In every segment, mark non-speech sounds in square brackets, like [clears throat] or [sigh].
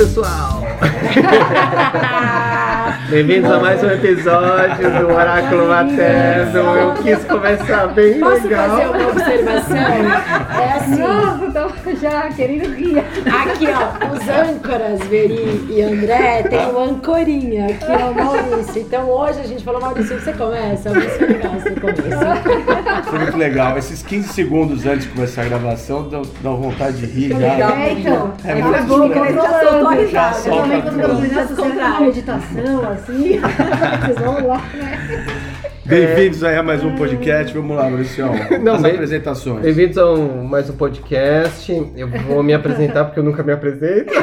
pessoal! [laughs] Bem-vindos a mais um episódio do Oráculo Materno. Eu quis começar bem Posso legal. fazer uma observação? É assim, Já querendo rir. aqui ó, os âncoras, Veri e André, tem o ancorinha, que é o Maurício. Então hoje a gente falou, Maurício, você começa? Maurício no começo. Foi muito legal. Esses 15 segundos antes de começar a gravação dão, dão vontade de rir já. É, então. É É muito bom, legal. né? Já soltou a Já risada. Também quando eu meditação, assim. [laughs] Vocês vão lá, né? Bem-vindos aí a mais um podcast. Vamos lá, Mauricião. [laughs] Não, As bem- apresentações. Bem-vindos a um- mais um podcast. Eu vou me apresentar porque eu nunca me apresento. [laughs]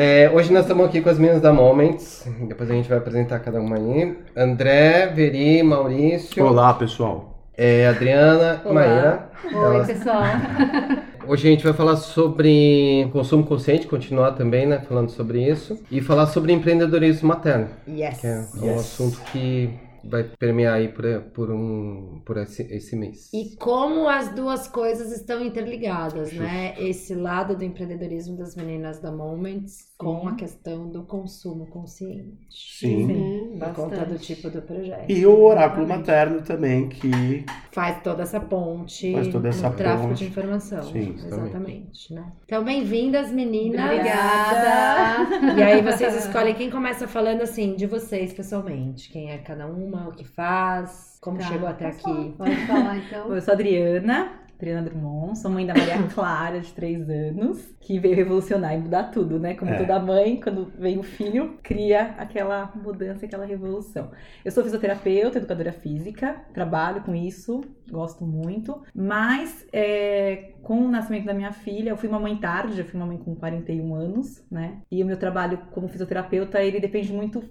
É, hoje nós estamos aqui com as meninas da Moments. Depois a gente vai apresentar cada uma aí. André, Veri, Maurício, Olá, pessoal. É, Adriana, Olá. Maíra. Oi, Elas- pessoal. [laughs] Hoje a gente vai falar sobre consumo consciente, continuar também, né, falando sobre isso, e falar sobre empreendedorismo materno, Yes. que é um Yes. assunto que vai permear aí por, por um por esse, esse mês. E como as duas coisas estão interligadas, né? Esse lado do empreendedorismo das meninas da Moments com a questão do consumo consciente. Sim. Por conta do bastante. tipo do projeto. E o oráculo materno também, que Faz toda essa ponte Faz toda essa no tráfico ponte. de informação. Sim, exatamente. Né? Então, bem-vindas, meninas. Obrigada. [laughs] E aí vocês escolhem quem começa falando assim, de vocês pessoalmente. Quem é cada uma, o que faz, como Tá, chegou até posso aqui. falar? Pode falar, então. Eu sou a Adriana, Adriana Drummond, sou mãe da Maria [laughs] Clara, de 3 anos, que veio revolucionar e mudar tudo, né? Como É. toda mãe, quando vem o filho, cria aquela mudança, aquela revolução. Eu sou fisioterapeuta, educadora física, trabalho com isso, gosto muito, mas é, com o nascimento da minha filha, eu fui uma mãe tarde, já fui uma mãe com 41 anos, né? E o meu trabalho como fisioterapeuta, ele depende muito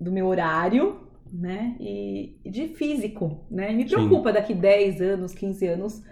do meu horário, né? E de físico, né? Me Sim. preocupa daqui 10 anos, 15 anos,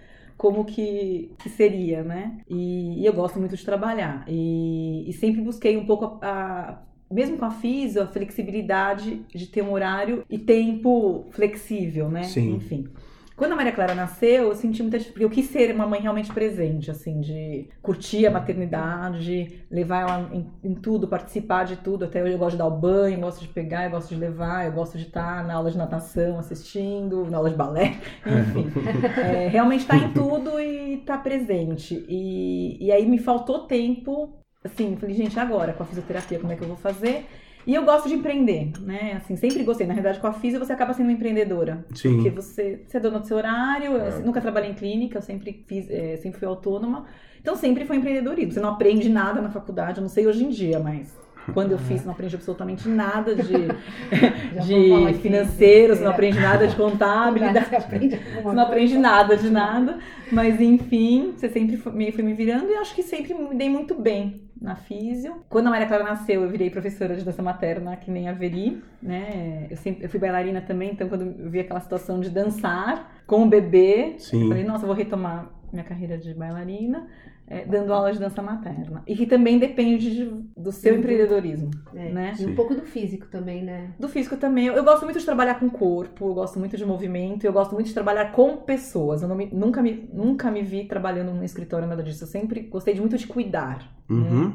como que, que seria, né? E, e eu gosto muito de trabalhar. E, e sempre busquei um pouco a, a- mesmo com a físio, a flexibilidade de ter um horário e tempo flexível, né? Sim. Enfim. Quando a Maria Clara nasceu, eu senti muita porque eu quis ser uma mãe realmente presente, assim, de curtir a maternidade, levar ela em, em tudo, participar de tudo. Até hoje eu gosto de dar o banho, gosto de pegar, eu gosto de levar, eu gosto de estar na aula de natação assistindo, na aula de balé, [laughs] enfim. [laughs] É, realmente estar em tudo e estar presente. E, e aí me faltou tempo, assim, falei, gente, agora com a fisioterapia, como é que eu vou fazer? E eu gosto de empreender, né? Assim, sempre gostei. Na realidade, com a fisio você acaba sendo uma empreendedora. Porque sim. você, você é dona do seu horário, eu nunca trabalhei em clínica, eu sempre fiz, é, sempre fui autônoma. Então sempre foi empreendedorismo. Você não aprende nada na faculdade, eu não sei hoje em dia, mas quando eu fiz, não aprendi absolutamente nada de, [laughs] [laughs] de aqui. financeiro, [laughs] você não É. aprende nada de contabilidade. Você aprende não aprende nada de nada, mas enfim, você sempre foi me, foi me virando e acho que sempre me dei muito bem na físio. Quando a Maria Clara nasceu, eu virei professora de dança materna, que nem a Veri, né? Eu, sempre, eu fui bailarina também, então quando eu vi aquela situação de dançar com o bebê, Sim. eu falei, nossa, eu vou retomar minha carreira de bailarina, eh, dando aula de dança materna. E que também depende de- do seu Uhum. empreendedorismo, É. né? E um pouco do físico também, né? Do físico também. Eu, eu gosto muito de trabalhar com corpo, eu gosto muito de movimento, eu gosto muito de trabalhar com pessoas. Eu não me- nunca, me, nunca me vi trabalhando num escritório, nada disso. Eu sempre gostei de muito de cuidar. Uhum.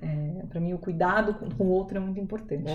É, para mim, o cuidado com, com o outro é muito importante.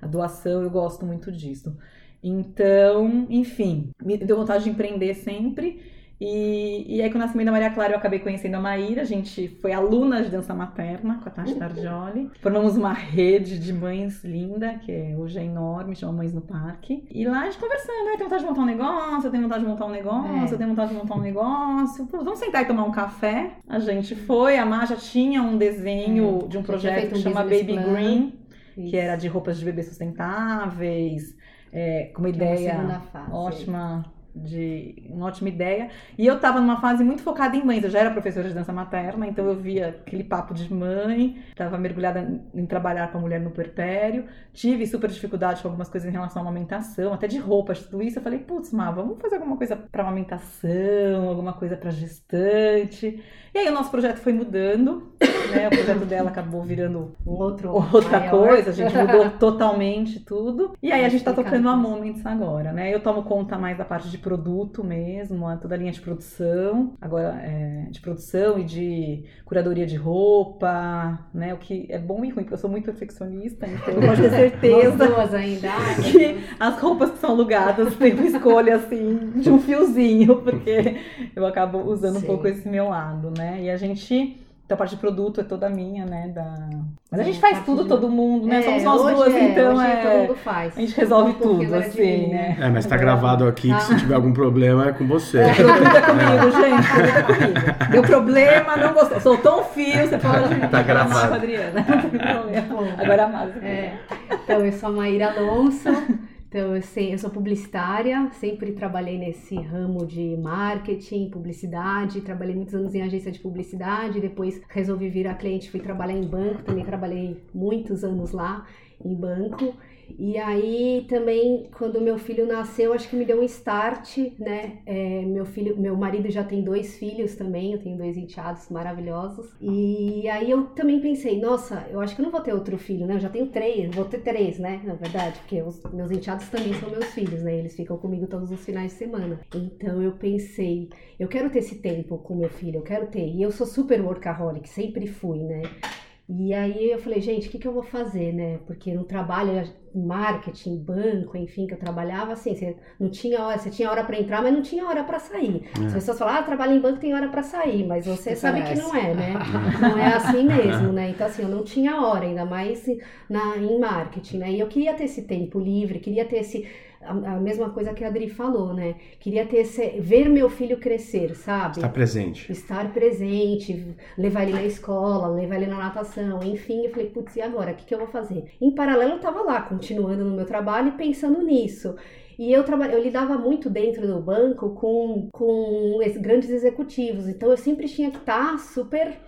A doação, eu gosto muito disso. Então, enfim, me deu vontade de empreender sempre. E, e aí, com o nascimento da Maria Clara, eu acabei conhecendo a Maíra. A gente foi aluna de dança materna com a Tati Tardioli. Formamos uma rede de mães linda, que é- hoje é enorme, chama Mães no Parque. E lá a gente conversando, né? Tem vontade de montar um negócio, eu tenho vontade de montar um negócio, É. eu tenho vontade de montar um negócio. Pô, vamos sentar e tomar um café. A gente foi, a Má já tinha um desenho É, de um projeto que um chama Baby plan. Green Isso. que era de roupas de bebê sustentáveis, é, com uma Que é uma ideia fase. ótima de uma ótima ideia. E eu tava numa fase muito focada em mães. Eu já era professora de dança materna, então eu via aquele papo de mãe, tava mergulhada em trabalhar com a mulher no puerpério. Tive super dificuldade com algumas coisas em relação à amamentação, até de roupas, tudo isso. Eu falei, putz, Má, vamos fazer alguma coisa para amamentação, alguma coisa para gestante. E aí o nosso projeto foi mudando, né? O projeto dela acabou virando Um outro outra maior. coisa, a gente mudou [laughs] totalmente tudo. E aí a gente tá tocando a. Moments agora, né? Eu tomo conta mais da parte de produto mesmo, toda a linha de produção, agora é, de produção e de curadoria de roupa, né? O que é bom e ruim, porque eu sou muito perfeccionista, então eu posso ter [laughs] certeza ainda. [laughs] Ai, que as roupas que são alugadas tem uma escolha assim de um fiozinho, porque eu acabo usando um Sim. pouco esse meu lado, né? E a gente. Então a parte de produto é toda minha, né? Da... Mas a É, gente a faz tudo, de- todo mundo, né? É, Somos nós duas, é, então hoje é. todo mundo faz. A gente resolve Um tudo, assim, mim, né? É, mas tá gravado aqui que se tiver algum problema é com você. É, produto é comigo, gente. Produto é comigo. Deu problema, não gostou. Soltou um fio, você pode. Tá gravado. com a Adriana. Problema. Agora a Márcia. É, então, eu sou a Maíra Alonso, então sei, eu sou publicitária, sempre trabalhei nesse ramo de marketing, publicidade, trabalhei muitos anos em agência de publicidade, depois resolvi virar cliente, fui trabalhar em banco, também trabalhei muitos anos lá em banco. E aí também, quando meu filho nasceu, acho que me deu um start, né? É, meu filho, meu marido já tem dois filhos também, eu tenho dois enteados maravilhosos. E aí eu também pensei, nossa, eu acho que não vou ter outro filho, né? Eu já tenho três, vou ter três, né? Na verdade, porque os meus enteados também são meus filhos, né? Eles ficam comigo todos os finais de semana. Então eu pensei, eu quero ter esse tempo com meu filho, eu quero ter. E eu sou super workaholic, sempre fui, né? E aí eu falei, gente, o que, que eu vou fazer, né? Porque no trabalho, em marketing, banco, enfim, que eu trabalhava, assim, você não tinha hora, você tinha hora para entrar, mas não tinha hora para sair. As pessoas falam, ah, trabalho em banco tem hora para sair, mas você Que sabe que parece. não é, né? [laughs] Não é assim mesmo, né? Então, assim, eu não tinha hora, ainda mais na, em marketing, né? E eu queria ter esse tempo livre, queria ter esse. A, a mesma coisa que a Adri falou, né? Queria ter esse. ver meu filho crescer, sabe? Está presente. estar presente, levar ele na escola, levar ele na natação, enfim, eu falei, putz, e agora? O que, que eu vou fazer? Em paralelo, eu tava lá, continuando no meu trabalho e pensando nisso. E eu, eu lidava muito dentro do banco com, com es- grandes executivos, então eu sempre tinha que estar super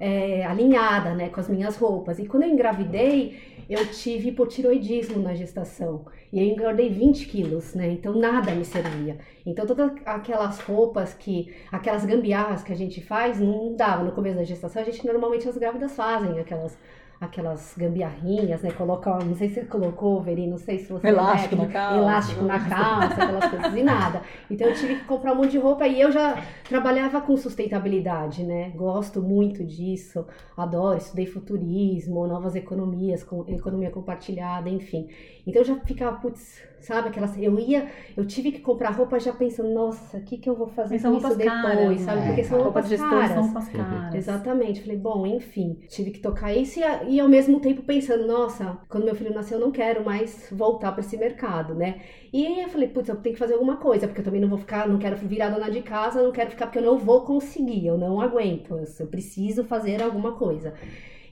é, alinhada né, com as minhas roupas. E quando eu engravidei, eu tive hipotiroidismo na gestação. E eu engordei 20 quilos, né? Então nada me servia. Então todas aquelas roupas que, aquelas gambiarras que a gente faz, não dava no começo da gestação. A gente normalmente as grávidas fazem aquelas aquelas gambiarrinhas, né? Coloca, não sei se você colocou, Veri, não sei se você Elástico né, na calça. elástico na calça, aquelas coisas e nada. Então eu tive que comprar um monte de roupa e eu já trabalhava com sustentabilidade, né? Gosto muito disso, adoro, estudei futurismo, novas economias, com economia compartilhada, enfim. Então eu já ficava, putz, sabe aquelas. Eu ia, eu tive que comprar roupa já pensando, nossa, o que, que eu vou fazer são com isso depois, caras, sabe? né? Porque são roupas roupas caras. são roupas caras. Exatamente. Falei, bom, enfim, tive que tocar isso e, e ao mesmo tempo pensando, nossa, quando meu filho nasceu eu não quero mais voltar para esse mercado, né? E aí eu falei, putz, eu tenho que fazer alguma coisa, porque eu também não vou ficar, não quero virar dona de casa, não quero ficar porque eu não vou conseguir, eu não aguento, eu preciso fazer alguma coisa.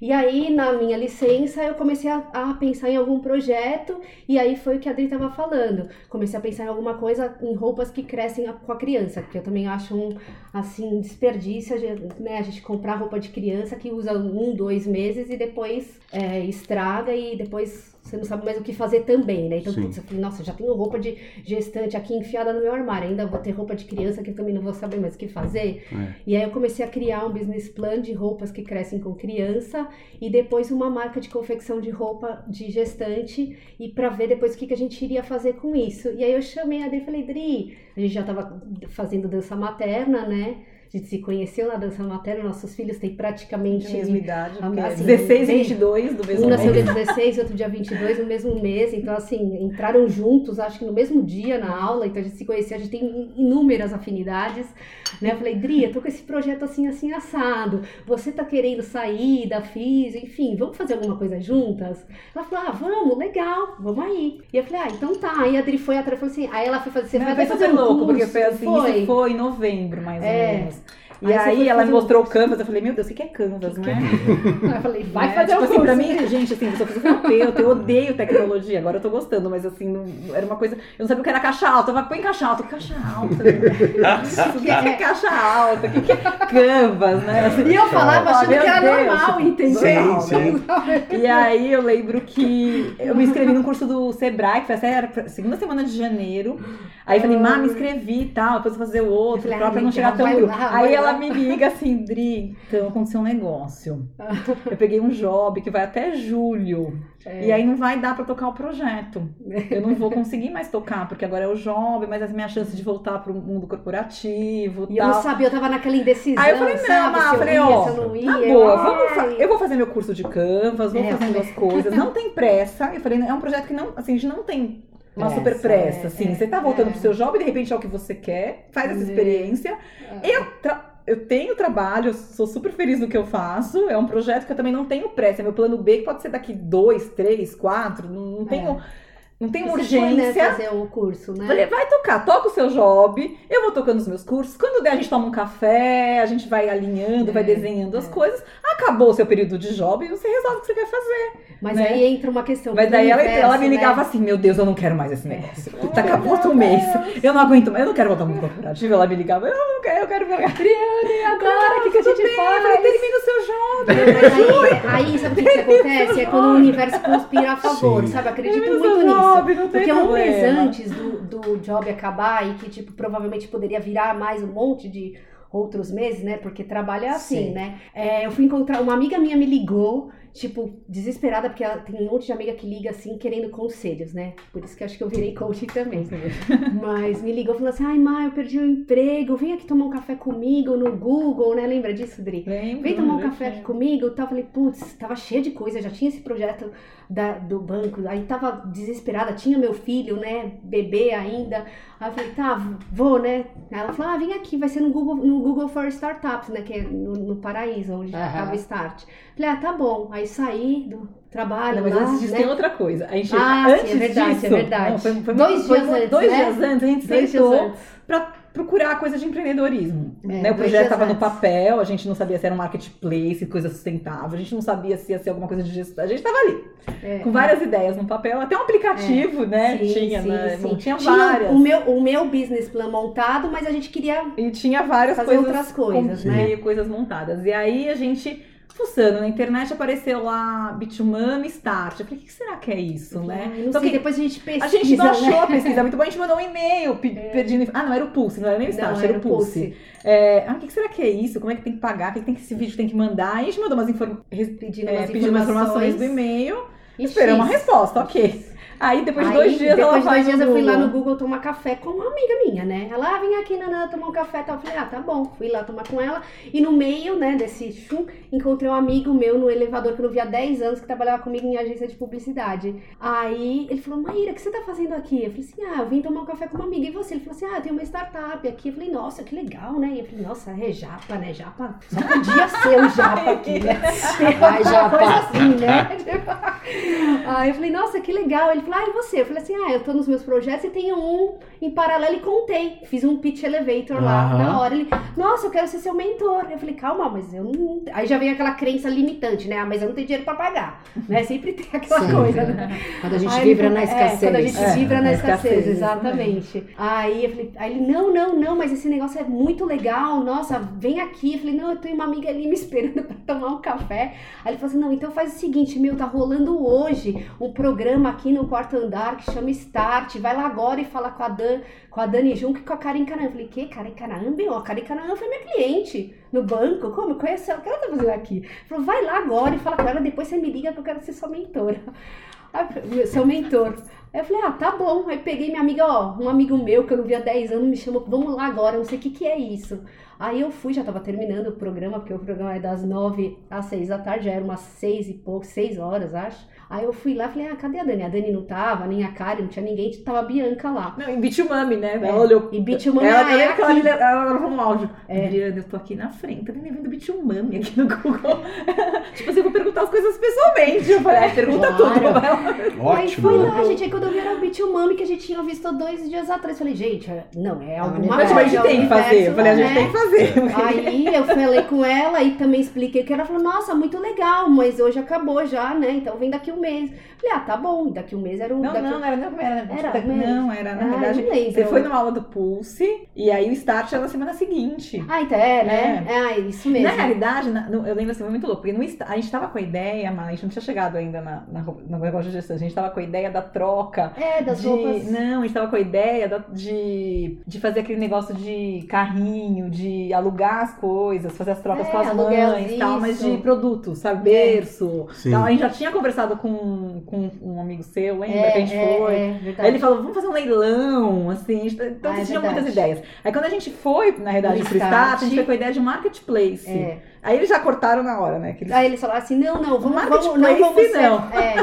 E aí, na minha licença, eu comecei a, a pensar em algum projeto, e aí foi o que a Adri estava falando. Comecei a pensar em alguma coisa, em roupas que crescem a- com a criança, porque eu também acho um, assim, desperdício, né, a gente comprar roupa de criança que usa um, dois meses e depois é, estraga e depois você não sabe mais o que fazer também, né? Então, Sim. putz, eu falei, nossa, já tenho roupa de gestante aqui enfiada no meu armário, ainda vou ter roupa de criança que eu também não vou saber mais o que fazer. É. E aí eu comecei a criar um business plan de roupas que crescem com criança e depois uma marca de confecção de roupa de gestante e para ver depois o que, que a gente iria fazer com isso. E aí eu chamei a Adri e falei, Adri, a gente já tava fazendo dança materna, né? A gente se conheceu na dança materna, nossos filhos têm praticamente De mesma idade, porque Assim, 16 e bem- 22 do mesmo um nasceu mês. dia 16, outro dia 22, no mesmo mês. Então, assim, entraram juntos, acho que no mesmo dia na aula. Então, a gente se conhecia, a gente tem inúmeras afinidades. Né? Eu falei, Dri, eu tô com esse projeto assim, assim, assado. Você tá querendo sair da FIS, enfim, vamos fazer alguma coisa juntas? Ela falou, ah, vamos, legal, vamos aí. E eu falei, ah, então tá. Aí a Adri foi atrás, falou assim, aí ela foi fazer, você Não, vai fazer um louco, porque curso? foi assim, Foi. isso foi em novembro, mais ou É. menos. E Aí aí, ela me um mostrou o curso. Canvas, eu falei, meu Deus, o que que é Canvas, né? Aí eu falei, vai Né? fazer tipo o assim, curso. pra mim, gente, assim, eu sou fisioterapeuta, eu odeio tecnologia, agora eu tô gostando, mas assim, não- era uma coisa. Eu não sabia o que era caixa alta, eu falei, põe caixa alta, que caixa alta? Isso, [laughs] o que é caixa alta? O que que é Canvas, né? Assim, [laughs] E eu falava achando que era Deus. normal, entendeu? Sim, sim. E aí eu lembro que eu me inscrevi num curso do Sebrae, que foi até segunda semana de janeiro. Aí eu falei, má, me inscrevi e tal, depois eu vou fazer o outro, pra, não chegar tão Aí vai ela me liga assim, Dri, então aconteceu um negócio. Eu peguei um job que vai até julho. É. E aí não vai dar pra tocar o projeto. Eu não vou conseguir mais tocar, porque agora é o job, mas as minhas chances de voltar pro mundo corporativo E eu tal. não sabia, eu tava naquela indecisão, Aí eu falei, não, sabe? Se eu falei, ó, eu não na boa, vamos ai. fa- eu vou fazer meu curso de Canvas, vou É, eu fazendo as coisas, [laughs] não tem pressa. Eu falei, é um projeto que não, assim, a gente não tem uma Pressa, super pressa, é, assim. é, você tá voltando é. pro seu job e de repente é o que você quer, faz essa É. experiência. Eu, tra- eu tenho trabalho, eu sou super feliz no que eu faço. É um projeto que eu também não tenho pressa. É meu plano B, que pode ser daqui dois, três, quatro. Não, não tenho, não tenho Você foi, né, urgência. fazer o curso, né? Falei, vai tocar, toca o seu job, eu vou tocando os meus cursos. Quando der, a gente toma um café, a gente vai alinhando, vai É, desenhando as é. coisa. Acabou o seu período de job e você resolve o que você quer fazer. Mas né? aí entra uma questão. Mas daí ela, universo, ela me né? ligava assim, meu Deus, eu não quero mais esse negócio. Tá [laughs] acabou outro mês. Eu não aguento mais, eu não quero voltar no corporativo. Ela me ligava, eu não quero, eu quero ver. E agora, o que, que a gente faz? falei, termina o seu job. Aí, aí, sabe o que, que [laughs] acontece? É quando o universo conspira a favor, Sim. sabe? Acredito Termina o muito nisso. Job, não tem Porque um mês problema. antes do, do job acabar e que, tipo, provavelmente poderia virar mais um monte de outros meses, né? Porque trabalho é assim, Sim. né? É, eu fui encontrar, uma amiga minha me ligou, tipo, desesperada, porque ela tem um monte de amiga que liga assim, querendo conselhos, né? Por isso que eu acho que eu virei coach também. [laughs] Mas me ligou falando assim: ai, Má, eu perdi o emprego, vem aqui tomar um café comigo no Google, né? Lembra disso, Dri? Lembro, Vem tomar um café aqui comigo e tal. Falei, putz, tava cheia de coisa, já tinha esse projeto da- do banco, aí tava desesperada, tinha meu filho, né, bebê ainda. Aí eu falei, tá, vou, né? Aí ela falou, ah, vem aqui, vai ser no Google, no Google for Startups, né, que é no, no Paraíso, onde Aham. tava o Start. Falei, ah, tá bom. Aí saí do trabalho Não, mas lá, antes disso né? tem outra coisa. A gente, Ah, antes sim, é verdade, disso, é verdade. não, foi- foi Dois foi dias antes, Dois né? dias antes, a gente Dois sentou pra procurar coisa de empreendedorismo. É, né? O projeto estava no papel, a gente não sabia se era um marketplace, coisa sustentável, a gente não sabia se ia ser alguma coisa de gestão. A gente estava ali, É, com várias ideias no papel, até um aplicativo, né? Sim, tinha, sim, né? sim. Bom, tinha Tinha várias. o meu, o meu business plan montado, mas a gente queria E tinha várias fazer coisas, outras coisas, né? coisas montadas. E aí a gente, fuçando na internet, apareceu lá Bitumami Start. Eu falei, o que será que é isso, né? Ai, não Só sei, que depois a gente pesquisa, a gente não achou né? a pesquisa muito boa, a gente mandou um e-mail pe- pedindo. Ah, não, era o Pulse, não era nem o Start, Não, era o Pulse. É, ah, o que será que é isso? Como é que tem que pagar? O que, que tem que esse vídeo tem que mandar? Aí a gente mandou umas, inform... Pedindo é, umas pedindo umas informações do e-mail, esperamos uma resposta, ok. Aí depois de dois dias depois ela de faz dois dias eu fui lá no Google. Tomar café com uma amiga minha, né? Ela, ah, vem aqui, Nanã, tomar um café e tal. Eu falei, ah, tá bom. Fui lá tomar com ela. E no meio, né, desse chum, encontrei um amigo meu no elevador que eu não via há 10 anos, que trabalhava comigo em agência de publicidade. Aí ele falou, Maíra, o que você tá fazendo aqui? Eu falei assim, ah, eu vim tomar um café com uma amiga. E você? Ele falou assim, ah, tenho uma startup aqui. Eu falei, nossa, que legal, né? E eu falei, nossa, é japa, né? Japa, só podia [laughs] ser o japa aqui, né? Vai, japa. Coisa assim, né? [laughs] Aí eu falei, nossa, que legal. Ele falou, ah, e você? Eu falei assim, ah, eu tô nos meus projetos e tenho um em paralelo e contei. Fiz um pitch elevator lá Aham. na hora. Ele, nossa, eu quero ser seu mentor. Eu falei, calma, mas eu não. Aí já vem aquela crença limitante, né? Ah, mas eu não tenho dinheiro pra pagar. [laughs] Né? Sempre tem aquela Sim. coisa, né? Quando a gente Aí vibra falou, na é, escassez. quando a gente É, vibra na na escassez, escassez, exatamente. Aí eu falei, aí ele, não, não, não, mas esse negócio é muito legal, nossa, vem aqui. Eu falei, não, eu tenho uma amiga ali me esperando [laughs] pra tomar um café. Aí ele falou assim, não, então faz o seguinte, meu, tá rolando hoje um programa aqui no quarto andar que chama Start, vai lá agora e fala com a Dan, com a Dani Junk e com a Karen Canaan. Eu falei, que? Karen Canaan? Meu, a Karen Canaan foi minha cliente no banco, como? Eu conheço ela, o que ela tá fazendo aqui? Falou, vai lá agora e fala com ela, depois você me liga que eu quero ser sua mentora. [laughs] Seu mentor. Aí eu falei, ah, tá bom. Aí peguei minha amiga, ó, um amigo meu que eu não via há 10 anos me chamou, vamos lá agora, não sei o que que é isso. Aí eu fui, já tava terminando o programa, porque o programa é das 9 às 6 da tarde, já era umas 6 e pouco, 6 horas, acho. Aí eu fui lá, falei, ah, cadê a Dani? A Dani não tava, nem a Karen, não tinha ninguém, tava a Bianca lá. Não, em Bitumami, né? É, Ela olhou. e Bitumami, ela, ah, é que ela, aqui. me- ela gravou um áudio. É. Adriana, eu tô aqui na frente, tá nem vendo Bitumami aqui no Google. [laughs] tipo assim, eu vou perguntar as coisas pessoalmente. Eu falei, ah, pergunta Claro. tudo. Vai lá. Aí Ótimo. foi lá, gente. Aí quando eu vi era o Beat Umami que a gente tinha visto dois dias atrás. Falei, gente, não, é alguma Mas coisa. a gente tem que fazer. Eu falei, a gente né? tem que fazer. Fazer. Aí eu falei com ela e também expliquei que ela falou, nossa, muito legal, mas hoje acabou já, né? Então vem daqui um mês. Falei, ah, tá bom, daqui um mês era o. Não, daqui... não, não era, não era, Era tipo, não, era, na Ah, verdade, você foi numa aula do Pulse e aí o start era na semana seguinte. Ah, então é, né? É, ah, isso mesmo. Na realidade, na- no- eu lembro assim, foi muito louco, porque no a gente tava com a ideia, mas a gente não tinha chegado ainda na, na, no negócio de gestão, a gente tava com a ideia da troca. É, das de, roupas. Não, a gente tava com a ideia da- de, de fazer aquele negócio de carrinho, de alugar as coisas, fazer as trocas É, com as mães e tal, mas de produtos, sabe? Berço. Sim. Então, a gente já tinha conversado com, com um amigo seu, lembra? É, que a gente é, foi. é. Aí ele falou, vamos fazer um leilão, assim. Então, Ah, a é gente tinha muitas ideias. Aí, quando a gente foi, na realidade, pro Start, a gente foi com a ideia de marketplace. É. Aí eles já cortaram na hora, né? Que eles... Aí eles falaram assim, não, não, vamos, vamos não vamos ser, não. É,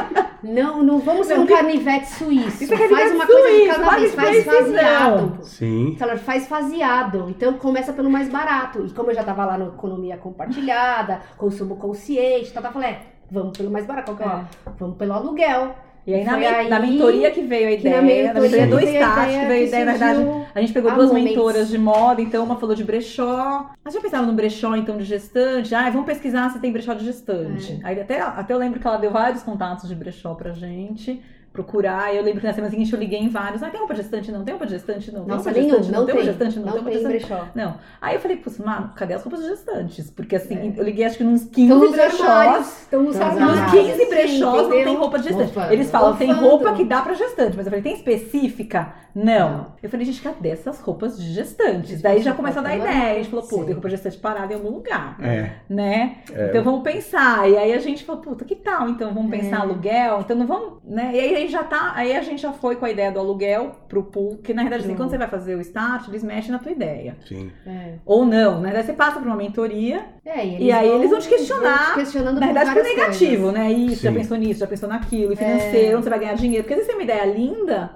não, não vamos ser Não, um que- carnivete suíço. Isso é faz canivete uma coisa de suíço, cada vez, faz faseado. Sim. Falaram, faz faseado. Então começa pelo mais barato. E como eu já tava lá no economia compartilhada, consumo consciente, tá, tá, falei, é, vamos pelo mais barato. Qual que é? ó? Vamos pelo aluguel. E aí, na, aí na mentoria que veio a ideia, na mentoria do a Start, que veio a ideia, na verdade, a gente pegou a duas Moments. mentoras de moda, então uma falou de brechó. Mas já pensaram no brechó, então, de gestante? Ah, vamos pesquisar se tem brechó de gestante. É. Aí até, até eu lembro que ela deu vários contatos de brechó pra gente procurar. Eu lembro que na semana seguinte eu liguei em vários. Ah, tem roupa de gestante? Não. Tem roupa de gestante? Não. Tem Nossa, roupa de nenhum, gestante? não Tem tem. roupa gestante? Não. Não Tem roupa tem gestante? brechó. Não. Aí eu falei, putz, mano, cadê as roupas gestantes? Porque assim, É. eu liguei acho que nos 15 Estão nos brechós. Estão armários. 15 brechós não entendeu? tem roupa de gestante. Eles falam, tem roupa que dá pra gestante. Mas eu falei, tem específica? Não. Eu falei, gente, cadê essas roupas de gestantes? Daí já começou a dar ideia. A gente falou, pô, Sim. tem roupa de gestante parada em algum lugar. É. Né? Então vamos pensar. E aí a gente falou, puta, que tal? Então vamos pensar aluguel. Então não vamos, né? E aí a gente já tá. Aí a gente já foi com a ideia do aluguel pro pool. Que na verdade, assim, quando você vai fazer o start, eles mexem na tua ideia. Sim. É. Ou não, né? Daí você passa por uma mentoria. É, E aí eles vão te questionar, vão te questionando Na verdade, várias negativo, coisas. né? Isso, já Sim. pensou nisso, já pensou naquilo, e financeiro, onde você vai ganhar dinheiro. Porque às vezes você tem uma ideia linda,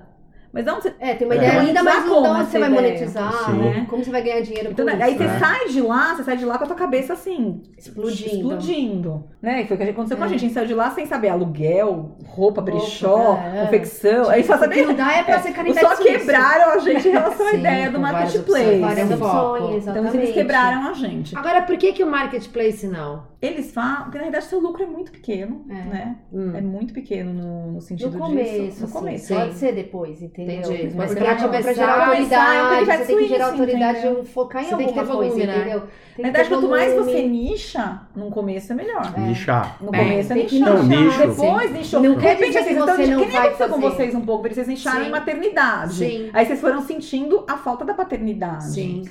mas onde você. É, tem uma É. ideia Monetizar não dá como onde você essa vai monetizar, né? Como você vai ganhar dinheiro Então, com aí isso? você É. sai de lá, você sai de lá com a tua cabeça assim, Explodindo. explodindo. Né? E foi o que aconteceu com a É. gente. A gente saiu de lá sem saber aluguel, roupa, brechó, é. confecção. Aí só O que saber. não dá é pra ser Os canivete só quebraram a gente em relação à ideia do marketplace. opções, Várias Sim. opções, Então eles quebraram a gente. Agora, por que, que o marketplace não? Eles falam, porque na verdade seu lucro é muito pequeno, É. né? Hum. É muito pequeno no, no sentido No começo, disso. No começo. sim. pode ser depois, entendeu? Entendi. Mas pra, pra pra começar, gerar autoridade, canivete você tem que gerar autoridade entendeu? de focar em Você tem que alguma ter volume, coisa, né? entendeu? Na verdade, quanto mais você nicha, no começo é melhor. Nichar. No É, começo é que nichar. Não, nicho. Depois nichou. Não De quer repente, dizer assim, que você não que nem vai aconteceu com vocês um pouco, vocês nicharam Sim. em maternidade. Sim. Aí vocês foram sentindo a falta da paternidade. Sim.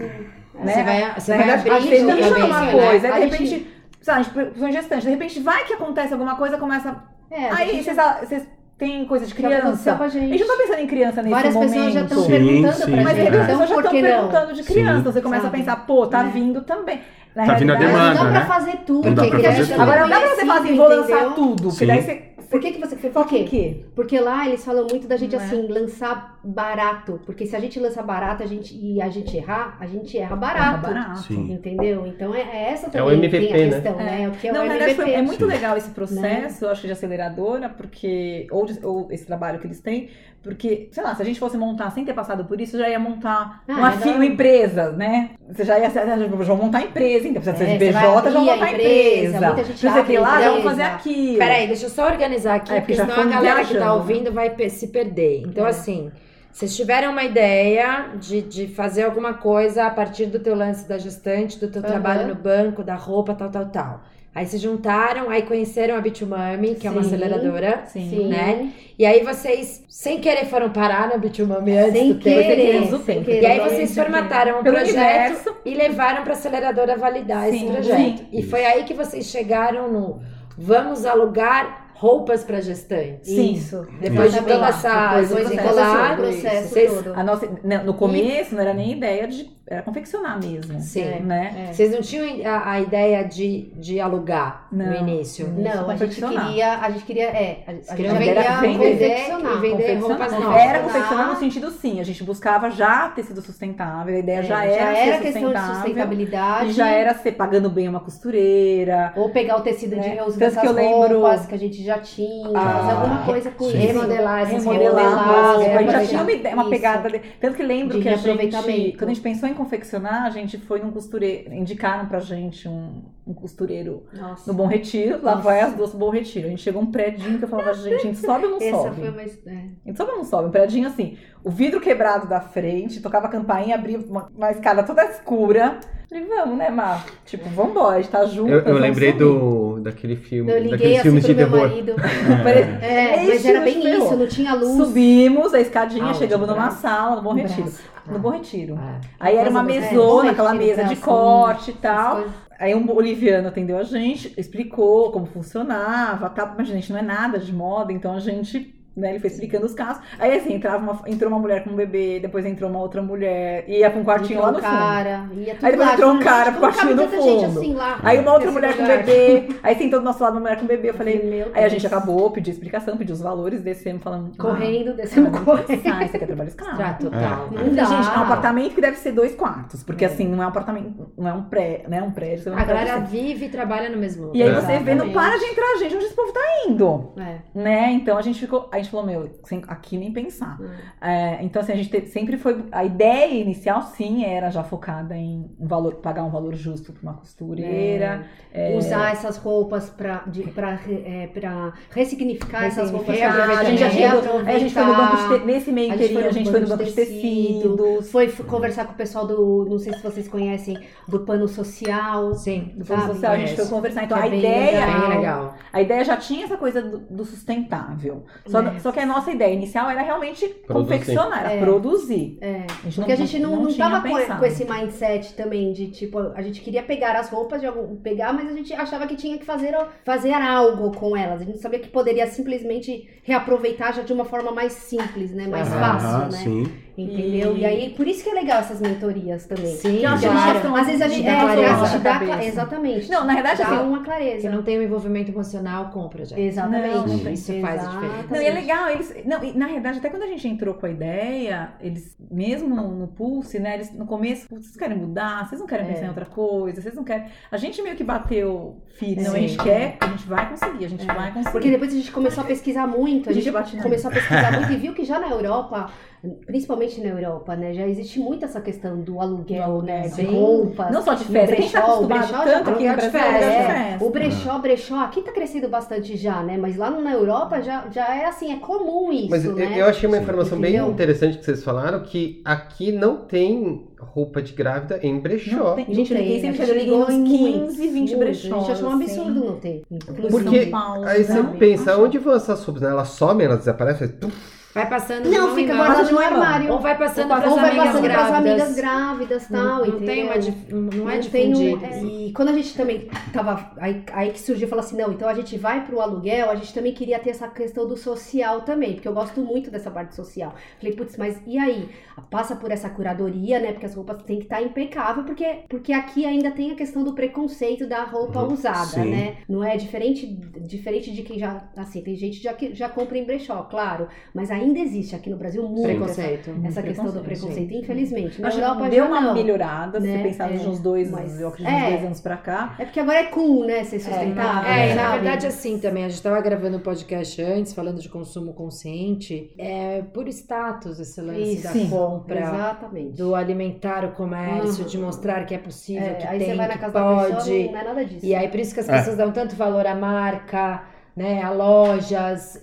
Né? Você vai, você Na vai verdade, a abrindo gente a nicha cabeça, numa né? coisa, aí de repente, sei lá, a gente foi gestante, de repente vai que acontece alguma coisa, começa. É, a Aí vocês, vocês têm coisa de já criança. a A gente. não tá pensando em criança nesse Várias momento. pessoas já estão perguntando sim. pra Mas gente. aí as Então, pessoas já estão perguntando de criança. Sim. Você começa Sabe? a pensar, pô, tá Né? vindo também. Na Tá vindo a realidade- Mas não demanda, dá né? pra fazer tudo. Não dá porque pra fazer criança tudo. Agora não dá pra você falar assim, vou lançar tudo. Porque Sim. daí você. Por que, que você? Por Por quê? quê? Porque lá eles falam muito da gente Não é? assim, lançar barato. Porque se a gente lança barato a gente, e a gente errar, a gente erra barato. barato. Sim. Entendeu? Então é, é essa É também o MVP, tem a né? questão, né? O que é não, o verdade, MVP. foi- é muito Sim. legal esse processo, eu acho que de aceleradora, porque. Ou, de- ou esse trabalho que eles têm, porque, sei lá, se a gente fosse montar sem ter passado por isso, já ia montar Ah, uma é uma empresa, né? Você já ia. Já montar empresa, então precisa ser É, de PJ, já montar empresa, empresa. muita gente que abre lá, já vou empresa. fazer aquilo. Peraí, deixa eu só organizar aqui, É, porque senão a fomos galera que tá viajando, né? ouvindo vai se perder. Então, É. assim, vocês tiveram uma ideia de, de fazer alguma coisa a partir do teu lance da gestante, do teu Aham. trabalho no banco, da roupa, tal, tal, tal. Aí se juntaram, aí conheceram a Bitumami, que é uma Sim. aceleradora. Sim. Sim. né? E aí vocês, sem querer, foram parar na Bitumami antes Sem do tempo. querer, Sem sem querer. E aí vocês formataram um Pelo projeto universo. e levaram para a aceleradora validar esse Sim, projeto. sim. E foi aí que vocês chegaram no vamos alugar roupas para gestantes. Sim. Isso. Depois de Exatamente. toda essa Depois do desenrolar, processo, processo vocês- todo. A nossa, no começo não era nem ideia de. Era confeccionar mesmo. Sim. Né? É. Vocês não tinham a, a ideia de, de alugar no Não. início? Não, a gente queria, a gente queria, é, a, a gente queria vender- vender, confeccionar. e vender Confeccionar. roupas novas. Era confeccionar no sentido sim, a gente buscava já tecido sustentável, a ideia já É, era, ser questão de sustentabilidade. E já era ser pagando bem uma costureira. Ou pegar o tecido de Né? reuso Tanto dessas que eu lembro- roupas que a gente já tinha, Ah, fazer alguma coisa com sim. isso. Remodelar essas Remodelar remodelar, a gente já tinha uma, ideia, uma pegada. De... Tanto que lembro De que a gente, quando a gente pensou em confeccionar, a gente foi num costureiro, indicaram pra gente um, um costureiro Nossa. no Bom Retiro, lá vai as duas no Bom Retiro. A gente chegou um predinho que eu falava, [laughs] gente, a gente sobe ou não Essa sobe? foi uma. É. A gente sobe ou não sobe? Um predinho assim, o vidro quebrado da frente, tocava a campainha, abria uma, uma escada toda escura. Falei, vamos, né, Mar? Tipo, vambora, a gente tá junto. Eu, eu lembrei do, daquele filme, Eu liguei assim filmes pro de meu terror. marido. [laughs] Pare- É, Esse mas era bem isso, ferrou. não tinha luz. Subimos a escadinha, chegamos numa Braço? sala, no Bom No Retiro. braço. No Bom Retiro. Ah. Aí era uma Coisa- é, mesona, aquela mesa de braço, corte e tal. Aí um boliviano atendeu a gente, explicou como funcionava, tá? mas a gente não é nada de moda, então a gente, né, ele foi explicando os casos. Aí assim, entrava uma, entrou uma mulher com um bebê, depois entrou uma outra mulher, e ia pra um quartinho lá no um fundo. cara, ia tudo Aí depois lá, entrou um cara pro não cabe quartinho gente fundo. assim lá. Aí uma outra mulher com lugar. bebê, aí sentou do nosso lado uma mulher com bebê, eu falei, Meu aí a gente acabou, pediu explicação, pediu os valores, descemos falando, Correndo, descendo ah, correndo. sai, isso aqui é trabalho escravo. Tra- total. Não dá. gente, é um apartamento que deve ser dois quartos, porque assim, não é um apartamento, não é um pré, né, um prédio, você não A galera vive e trabalha no mesmo lugar. E aí É. você vê, não para de entrar gente, onde esse povo tá indo? É. Né? Então a gente ficou, a gente falou, meu, sem- aqui nem pensar. É, então assim, a gente te- sempre foi, a ideia inicial sim era já focada em um valor, pagar um valor justo pra uma costureira. é, Usar essas roupas re- é, ressignificar essas roupas. reaproveitar. a gente já chegou, a gente foi no banco de te, nesse meio gente inteirinho, a gente foi no banco de de tecidos. Foi conversar com o pessoal do, não sei se vocês conhecem, do pano social. Sim. Do Fundo Sabe, Social, a gente foi conversar. Então é a bem ideia, legal. A ideia já tinha essa coisa do, do sustentável. Só, É. só que a nossa ideia inicial era realmente Produzir. confeccionar, era É. produzir. É. A gente Porque a gente não, não, tinha tava com, pensado. com esse mindset também de tipo, a gente queria pegar as roupas de algum, pegar, mas a gente achava que tinha que fazer, fazer algo com elas. A gente sabia que poderia simplesmente reaproveitar já de uma forma mais simples, né? Mais Aham, fácil, né? sim. Entendeu? E- E... aí, por isso que é legal essas mentorias também. Sim, claro. Às vezes a gente Dá é, clareza gente na dá exatamente. Não, na verdade, dá assim, uma Que clareza. não tem um envolvimento emocional, compra, gente. Exatamente. Não. Isso faz a diferença. Não, e é legal, eles. Não, e na realidade, até quando a gente entrou com a ideia, eles, mesmo no, no Pulse, né, eles no começo, "Putz, vocês querem mudar, vocês não querem É. pensar em outra coisa, vocês não querem. A gente meio que bateu firme, não, a gente quer, a gente vai conseguir, a gente vai conseguir. Porque depois a gente começou a pesquisar muito, a A gente gente começou a pesquisar muito e viu que já na Europa, principalmente na Europa, né, já existe muito essa questão do aluguel, Do aluguel. né, de Sim. roupas. Não só de festa, a gente tá brechó, o acostumado brechó tanto já- aqui no de Brasil, de É, festa. o brechó, brechó, aqui tá crescendo bastante já, né? Mas lá na Europa já, já é assim, é comum isso, Mas eu, né? eu achei uma informação bem Entendeu? interessante que vocês falaram, que aqui não tem roupa de grávida em brechó. Não tem- Gente, tem, liguei sempre, ligou uns em 15, muitos, 20 muitos. brechós. A gente achou um assim. absurdo não ter. Inclusive. Porque São Paulo, aí você né? pensa, onde vão essas roupas? né? Elas somem, elas desaparecem? Tum, Vai passando Não, fica guardado no mão. armário. Ou vai passando Ou para as Ou vai amigas amigas grávidas e tal, Não, não tem uma dif- não é Não tem um- difundido. é, e quando a gente também tava. Aí, aí que surgiu falar assim: não, então a gente vai pro aluguel, a gente também queria ter essa questão do social também, porque eu gosto muito dessa parte social. Falei, putz, mas e aí? Passa por essa curadoria, né? Porque as roupas têm que estar impecável, porque, porque aqui ainda tem a questão do preconceito da roupa Uhum, usada, sim. né? Não é diferente, diferente de quem já. Assim, tem gente que já, que já compra em brechó, claro, mas ainda existe aqui no Brasil muito essa, Preconceito. essa questão do preconceito, preconceito, infelizmente. Na Acho Europa deu já uma não. melhorada, se né? você pensar É, de uns dois, mas- eu acredito, é. uns dois anos pra cá. É porque agora é cool, né? Ser sustentável. É, e na verdade, assim também, a gente estava gravando um podcast antes, falando de consumo consciente. É por status esse lance Isso. da Sim. compra, Exatamente. do alimentar o comércio, Uhum. de mostrar que é possível, É, que aí tem, você vai na que casa da pode. pessoa, não é nada disso. E aí, por isso que as É. pessoas dão tanto valor à marca, né, a lojas, Isso.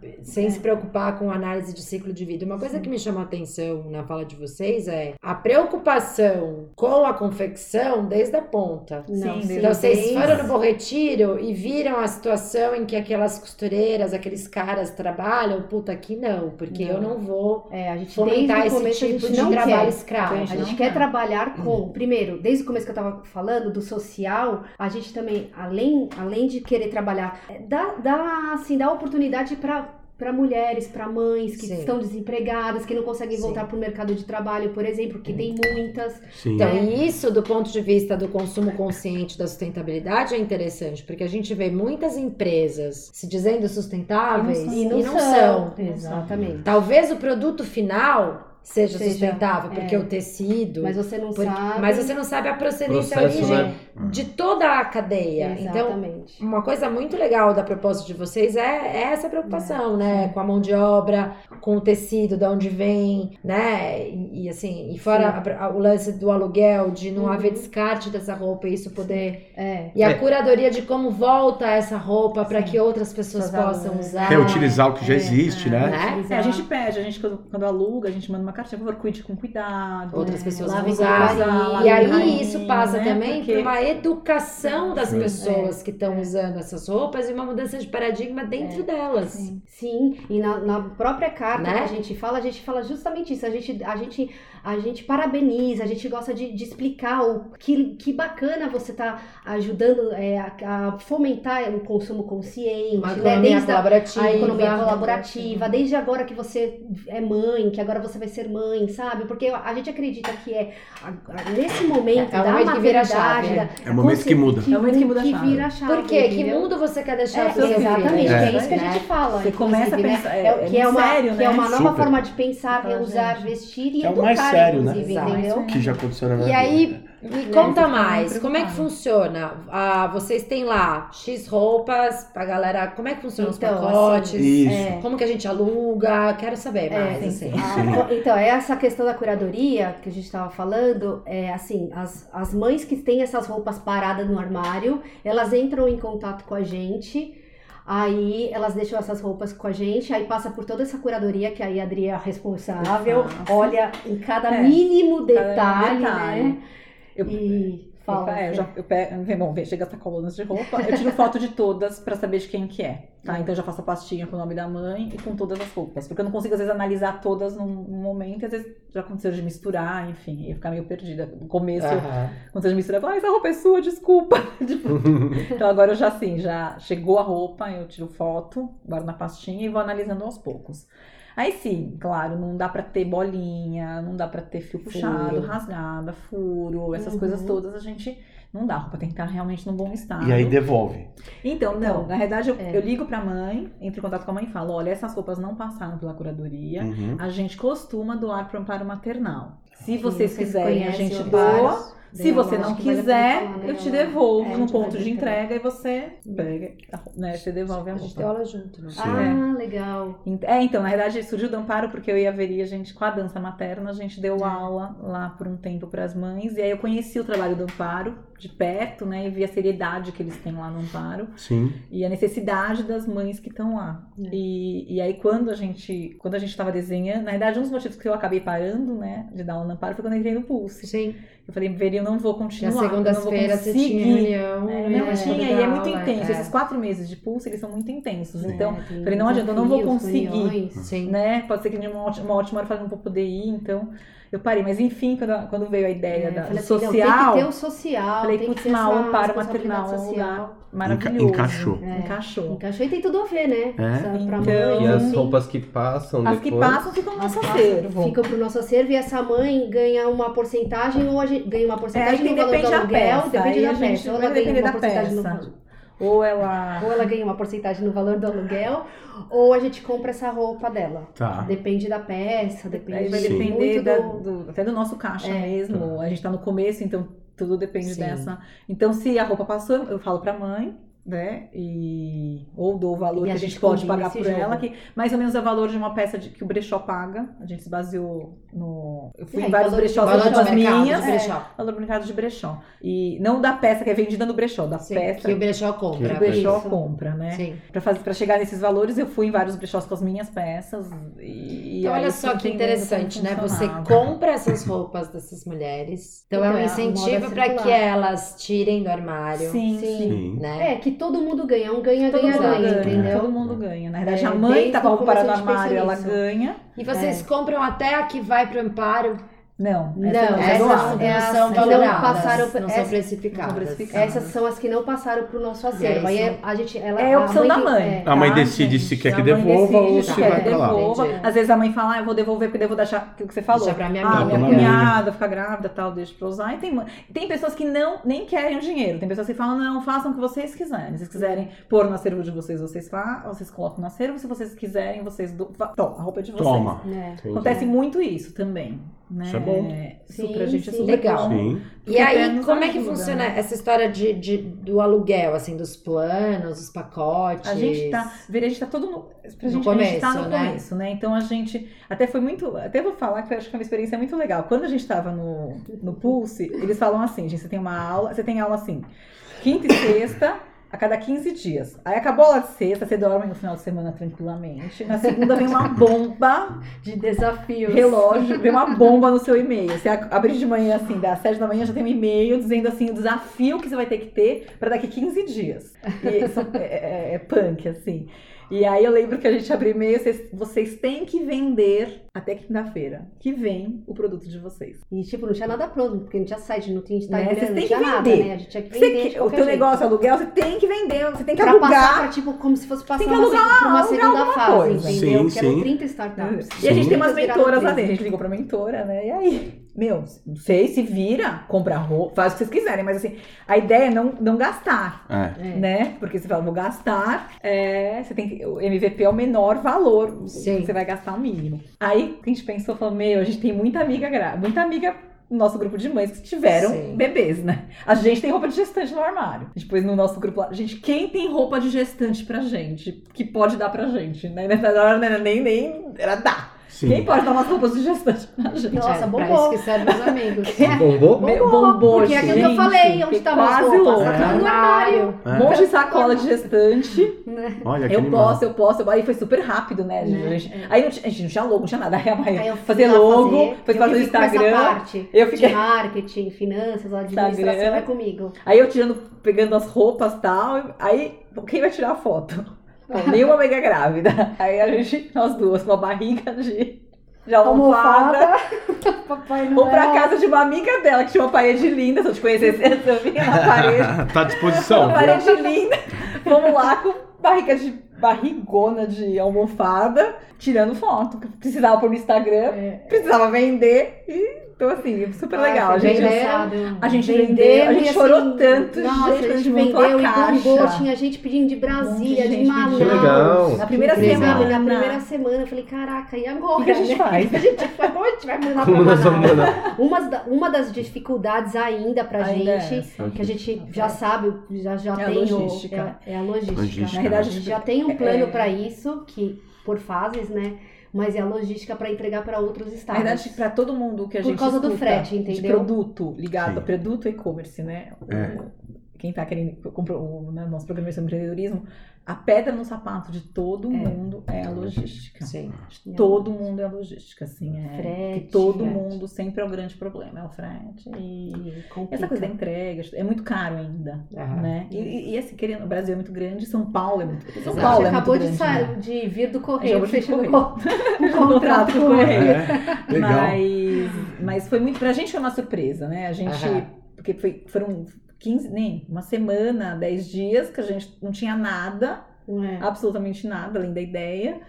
e sem se preocupar com análise de ciclo de vida. Uma coisa que me chamou a atenção na fala de vocês é a preocupação com a confecção desde a ponta. Não, Sim, sim, Então, vocês tem- foram no Bom Retiro e viram a situação em que aquelas costureiras, aqueles caras trabalham? Puta, aqui não, porque eu não vou É, a gente fomentar desde esse começo, a tipo gente de não trabalho quer. escravo. A gente não quer quer. trabalhar com, primeiro, desde o começo que eu tava falando do social, a gente também, além, além de querer trabalhar, é, dá, dá, assim, dá oportunidade para para mulheres, para mães que Sim. estão desempregadas, que não conseguem Sim. voltar para o mercado de trabalho, por exemplo, que tem muitas. Sim. Então, e isso do ponto de vista do consumo consciente da sustentabilidade é interessante, porque a gente vê muitas empresas se dizendo sustentáveis E não, são. Exatamente. Talvez o produto final seja, Seja, sustentável, porque é. o tecido. Mas você não porque- sabe. mas você não sabe a procedência a Processo, origem né? de toda a cadeia. Então, Exatamente. uma coisa muito legal da proposta de vocês é, é essa preocupação, né? Com a mão de obra, com o tecido, de onde vem, né? E, e assim, e fora a- a- o lance do aluguel, de não Uhum. haver descarte dessa roupa e isso poder. É. E a É. curadoria de como volta essa roupa para que outras pessoas possam usar. Reutilizar o que já é, existe, né? né? É, a gente pede, a gente quando, quando aluga, a gente manda uma cartinha, por favor, cuide com cuidado. Outras É, pessoas vão usar. E aí carinho, isso passa né? também Porque- por uma educação das Sim. pessoas É. que estão usando essas roupas e uma mudança de paradigma dentro delas. Sim. Sim, e na, na própria carta Né? que a gente fala, a gente fala justamente isso. A gente, a gente, a gente parabeniza, a gente gosta de, de explicar o que, que bacana você tá ajudando é, a, a fomentar o consumo consciente, Uma né? Desde a economia colaborativa, desde agora que você é mãe, que agora você vai ser mãe, sabe? Porque a gente acredita que é a- a- nesse momento É o da momento que vira a maternidade, chave. da- É o momento que muda. que, É o momento que muda a chave. vira a chave. Por quê? Que mundo você quer deixar É, seu filho? exatamente, É. que é isso que a Né? gente fala. Você começa a né? pensar, É, é, é que é uma, sério, que é né? uma nova Super. forma de pensar, reusar, vestir e É o educar, mais sério, né? inclusive, Exato. entendeu? Que já aconteceu na minha E vida. aí, me conta mais, como é que funciona? Ah, vocês têm lá X roupas pra galera, como é que funcionam Então, os pacotes? Isso. É. Como que a gente aluga? Quero saber mais, É, assim. a- então, essa questão da curadoria que a gente estava falando, é assim, as, as mães que têm essas roupas paradas no armário, elas entram em contato com a gente, aí elas deixam essas roupas com a gente, aí passa por toda essa curadoria, que aí a Adri é a responsável, Faço. olha em cada É, mínimo cada detalhe, detalhe. né? Eu- E fala. é, eu já, eu pego, bom, vem, chega essa colunas de roupa, eu tiro foto de todas pra saber de quem que é, tá? Então eu já faço a pastinha com o nome da mãe e com todas as roupas, porque eu não consigo às vezes analisar todas num, num momento, e às vezes já aconteceu de misturar, enfim, ia ficar meio perdida. No começo, quando você mistura, eu falo, ah, essa roupa é sua, desculpa. [laughs] Tipo, [laughs] então agora eu já assim, já chegou a roupa, eu tiro foto, guardo na pastinha e vou analisando aos poucos. Aí sim, claro, não dá pra ter bolinha, não dá pra ter fio puxado, Furo. rasgada, furo, essas Uhum. coisas todas a gente não dá. A roupa tem que estar realmente num bom estado. E aí devolve. Então, não, na verdade eu, é. eu ligo pra mãe, entro em contato com a mãe e falo: olha, essas roupas não passaram pela curadoria. Uhum. A gente costuma doar para o amparo maternal. Se Sim, vocês quiserem, a gente doa. Amparo. Se Bem, você não vale quiser, né? eu te É, devolvo a no ponto de entrega e você pega, né? Você devolve a A gente tem roupa. aula junto, né? Ah, legal. Ent- É, então, na verdade, surgiu do amparo porque eu e a Veri, a gente, com a dança materna, a gente deu É. aula lá por um tempo para as mães. E aí eu conheci o trabalho do amparo de perto, né? E vi a seriedade que eles têm lá no amparo Sim. e a necessidade das mães que estão lá. É. E, e aí quando a gente quando a gente estava desenhando, na verdade um dos motivos que eu acabei parando, né, de dar aula no Amparo foi quando eu entrei no Pulse. Sim. Eu falei, Veri, eu não vou Na continuar, eu não vou segundas-feiras você conseguir. tinha reunião. É, e não aí tinha, e é muito aula, intenso. é. Esses quatro meses de pulso, eles são muito intensos. Então, É, tem falei, não adianta, eu não vou conseguir. reuniões. Sim. né? Pode ser que de uma ótima, uma ótima hora eu falei, não vou poder ir, então eu parei. Mas enfim, quando, quando veio a ideia É, da, falei do assim, social, tem que ter o social, falei, tem que putz, mal, essa amparo responsabilidade maternal é um social. lugar maravilhoso. encaixou. É. Encaixou. Encaixou e tem tudo a ver, né? É. Então, mãe, E as roupas que passam As que depois. passam ficam no nosso acervo. Ficam pro nosso acervo e essa mãe ganha uma porcentagem ou a gente ganha uma É, porcentagem tem- no valor do depende da aluguel, peça. depende da peça. Ou ela ganha depender uma da porcentagem no peça. Ou ela. ou ela ganha uma porcentagem no valor do aluguel, ou a gente compra essa roupa dela. Tá. Depende da peça, depende Aí vai depender muito da- do... até do nosso caixa É. mesmo. A gente tá no começo, então tudo depende Sim. dessa. Então, se a roupa passou, eu falo pra mãe, né? E ou dou o valor E que a gente gente pode pagar por jogo. ela, que mais ou menos é o valor de uma peça de, que o brechó paga. A gente se baseou no. Eu fui É, em vários brechós valor de as mercado, minhas. de brechó. Valor do mercado de brechó. E não da peça que é vendida no brechó, da Sim, peça que o brechó que compra. o brechó Isso. compra, né? Sim. Pra, fazer, pra chegar nesses valores, eu fui em vários brechós com as minhas peças. E, Então, aí olha só que interessante, né? Você compra essas roupas dessas mulheres. Então, é Então, um é a incentivo para que elas tirem do armário. Sim, Sim. sim. Sim. Né? É, que todo mundo ganha, um ganha, Todo ganha, mundo ganha, ganha, entendeu? todo mundo ganha. Na verdade, É, a mãe desde tava o armário, ela ganha. E vocês compram até a que vai pro amparo Não, Não, é essas é não as são que não passaram não são essa- precificadas. não são precificadas. Essas são as que não passaram pro nosso acervo. Aí são- a gente, ela, É a opção da que- mãe. é. A mãe tá, decide gente? se quer A que mãe devolva ou se se vai quer que pra lá. devolva. Entendi. Às vezes a mãe fala, ah, eu vou devolver porque eu vou deixar aquilo que você falou. Deixa pra minha ah, amiga. minha pra minha cunhada fica grávida tal, deixa pra usar. E tem, mãe- tem pessoas que não nem querem o dinheiro. Tem pessoas que falam, não, façam o que vocês quiserem. Se vocês quiserem pôr no acervo de vocês, vocês façam, vocês colocam no acervo. Se vocês quiserem, vocês do... Toma, a roupa é de vocês. Toma. É. Acontece muito isso também. Né? Isso é bom. Isso Sim, pra gente é sim. super Legal. Sim. E aí, como é que ajuda, funciona né? essa história de, de- do aluguel, assim, dos planos, os pacotes? A gente tá, a gente tá todo no, pra No gente, a gente tá começo, no né? começo, né? Então a gente, até foi muito, até vou falar que eu acho que foi uma experiência muito legal. Quando a gente tava no, no Pulse, eles falam assim, gente, você tem uma aula, você tem aula assim, quinta e sexta, a cada 15 dias. Aí acabou a sexta, você dorme no final de semana tranquilamente. Na segunda vem uma bomba De desafios. relógio, vem uma [laughs] bomba no seu e-mail. Você abre de manhã, assim, das 7 da manhã, já tem um e-mail dizendo, assim, o desafio que você vai ter que ter para daqui 15 dias. E são- é, é- é punk, assim. E aí eu lembro que a gente abriu e-mail, vocês, vocês têm que vender até quinta-feira, que vem o produto de vocês. E, tipo, não tinha nada pronto, porque não tinha site, não tinha Né? Instagram, Vocês não têm tinha que nada, vender. né? A gente tinha que vender de que- o teu jeito. negócio é aluguel, você tem que vender, você tem que Pra alugar. passar pra, tipo, como se fosse passar Tem que uma, alugar- pra uma alugar segunda fase, coisa. entendeu? Sim, Porque eram sim. 30 startups. E a gente tem umas mentoras lá dentro. A gente ligou pra mentora, né? E aí, meu, não sei, se vira, compra roupa, faz o que vocês quiserem, mas assim, a ideia é não, não gastar. É. É. Né? Porque você fala, vou gastar, é, você tem que. O MVP é o menor valor. Sim. Você vai gastar o mínimo. Aí a gente pensou, falou, meu, a gente tem muita amiga muita amiga no nosso grupo de mães que tiveram Sim. bebês, né? A gente tem roupa de gestante no armário. A gente pôs no nosso grupo lá. Gente, quem tem roupa de gestante pra gente? Que pode dar pra gente, né? Nessa hora não era nem, nem. Era dar. Sim. Quem pode dar umas roupas de gestante [laughs] pra gente? Nossa, é, pra bombou. isso que servem os amigos. [laughs] Bombou? Meu, bombou, Porque é aquilo que eu falei, onde estavam as roupas? Tá tudo no armário. É. Um monte de sacola de gestante. Olha que Eu animal. posso, eu posso. Aí foi super rápido, né? gente? Né? Gente- Aí não tinha, a gente não tinha logo, não tinha nada. Aí a eu fui fazer logo, fazer, fazer o Instagram. parte Eu de fiquei. marketing, finanças, administração Instagram. é comigo. Aí eu tirando, pegando as roupas e tal. Aí, quem vai tirar a foto? Bom, Nenhuma amiga grávida. Aí a gente, nós duas, com a barriga de, de almofada. [laughs] Papai Vou pra casa de uma amiga dela, que tinha uma parede linda. Se eu te conhecesse, [laughs] eu vinha na parede. [laughs] tá à disposição. Uma parede linda. Vamos lá com barriga de barrigona de almofada, tirando foto. Precisava pôr no Instagram, precisava vender. E, então, assim, super legal. Ai, a gente, bem engraçado. a gente Vendeu vendeu, a gente assim, chorou tanto, Nossa, gente, a gente montou a vendeu e bombou, caixa. tinha gente pedindo de Brasília, de Manaus. Que legal. Na primeira Incrível. semana. Na primeira semana eu falei, caraca, e agora? O que a gente [laughs] né? faz? Que a gente faz? Como a gente vai mandar Como pra nós vamos mandar? Uma, da- uma das dificuldades ainda pra Ainda é gente, que a gente já sabe, já, já É a tem logística. O, é, é a logística. Logística. Na verdade, a É. gente já tem um plano É. pra isso, que por fases, né? Mas é a logística pra entregar pra outros Na estados. verdade, pra todo mundo que a Por gente causa do frete, De entendeu? produto ligado Sim. a produto e-commerce, né? É. Quem tá querendo comprar o né, nosso programa sobre empreendedorismo, a pedra no sapato de todo mundo é a logística. Sim. Todo mundo é a logística, assim. É Frete, que todo frete. mundo sempre é o grande problema, é o frete. E E essa coisa da entrega, é muito caro ainda, Aham. né? E, e, assim, querendo, o Brasil é muito grande, São Paulo é muito grande. São Paulo gente é acabou muito de, grande, sair, né? de vir do correio, fechando um [laughs] [laughs] contrato com o correio. É, legal. Mas, mas foi muito. Pra gente foi uma surpresa, né? A gente. Aham. Porque foi, foram 15, nem uma semana, 10 dias que a gente não tinha nada, É. absolutamente nada, além da ideia.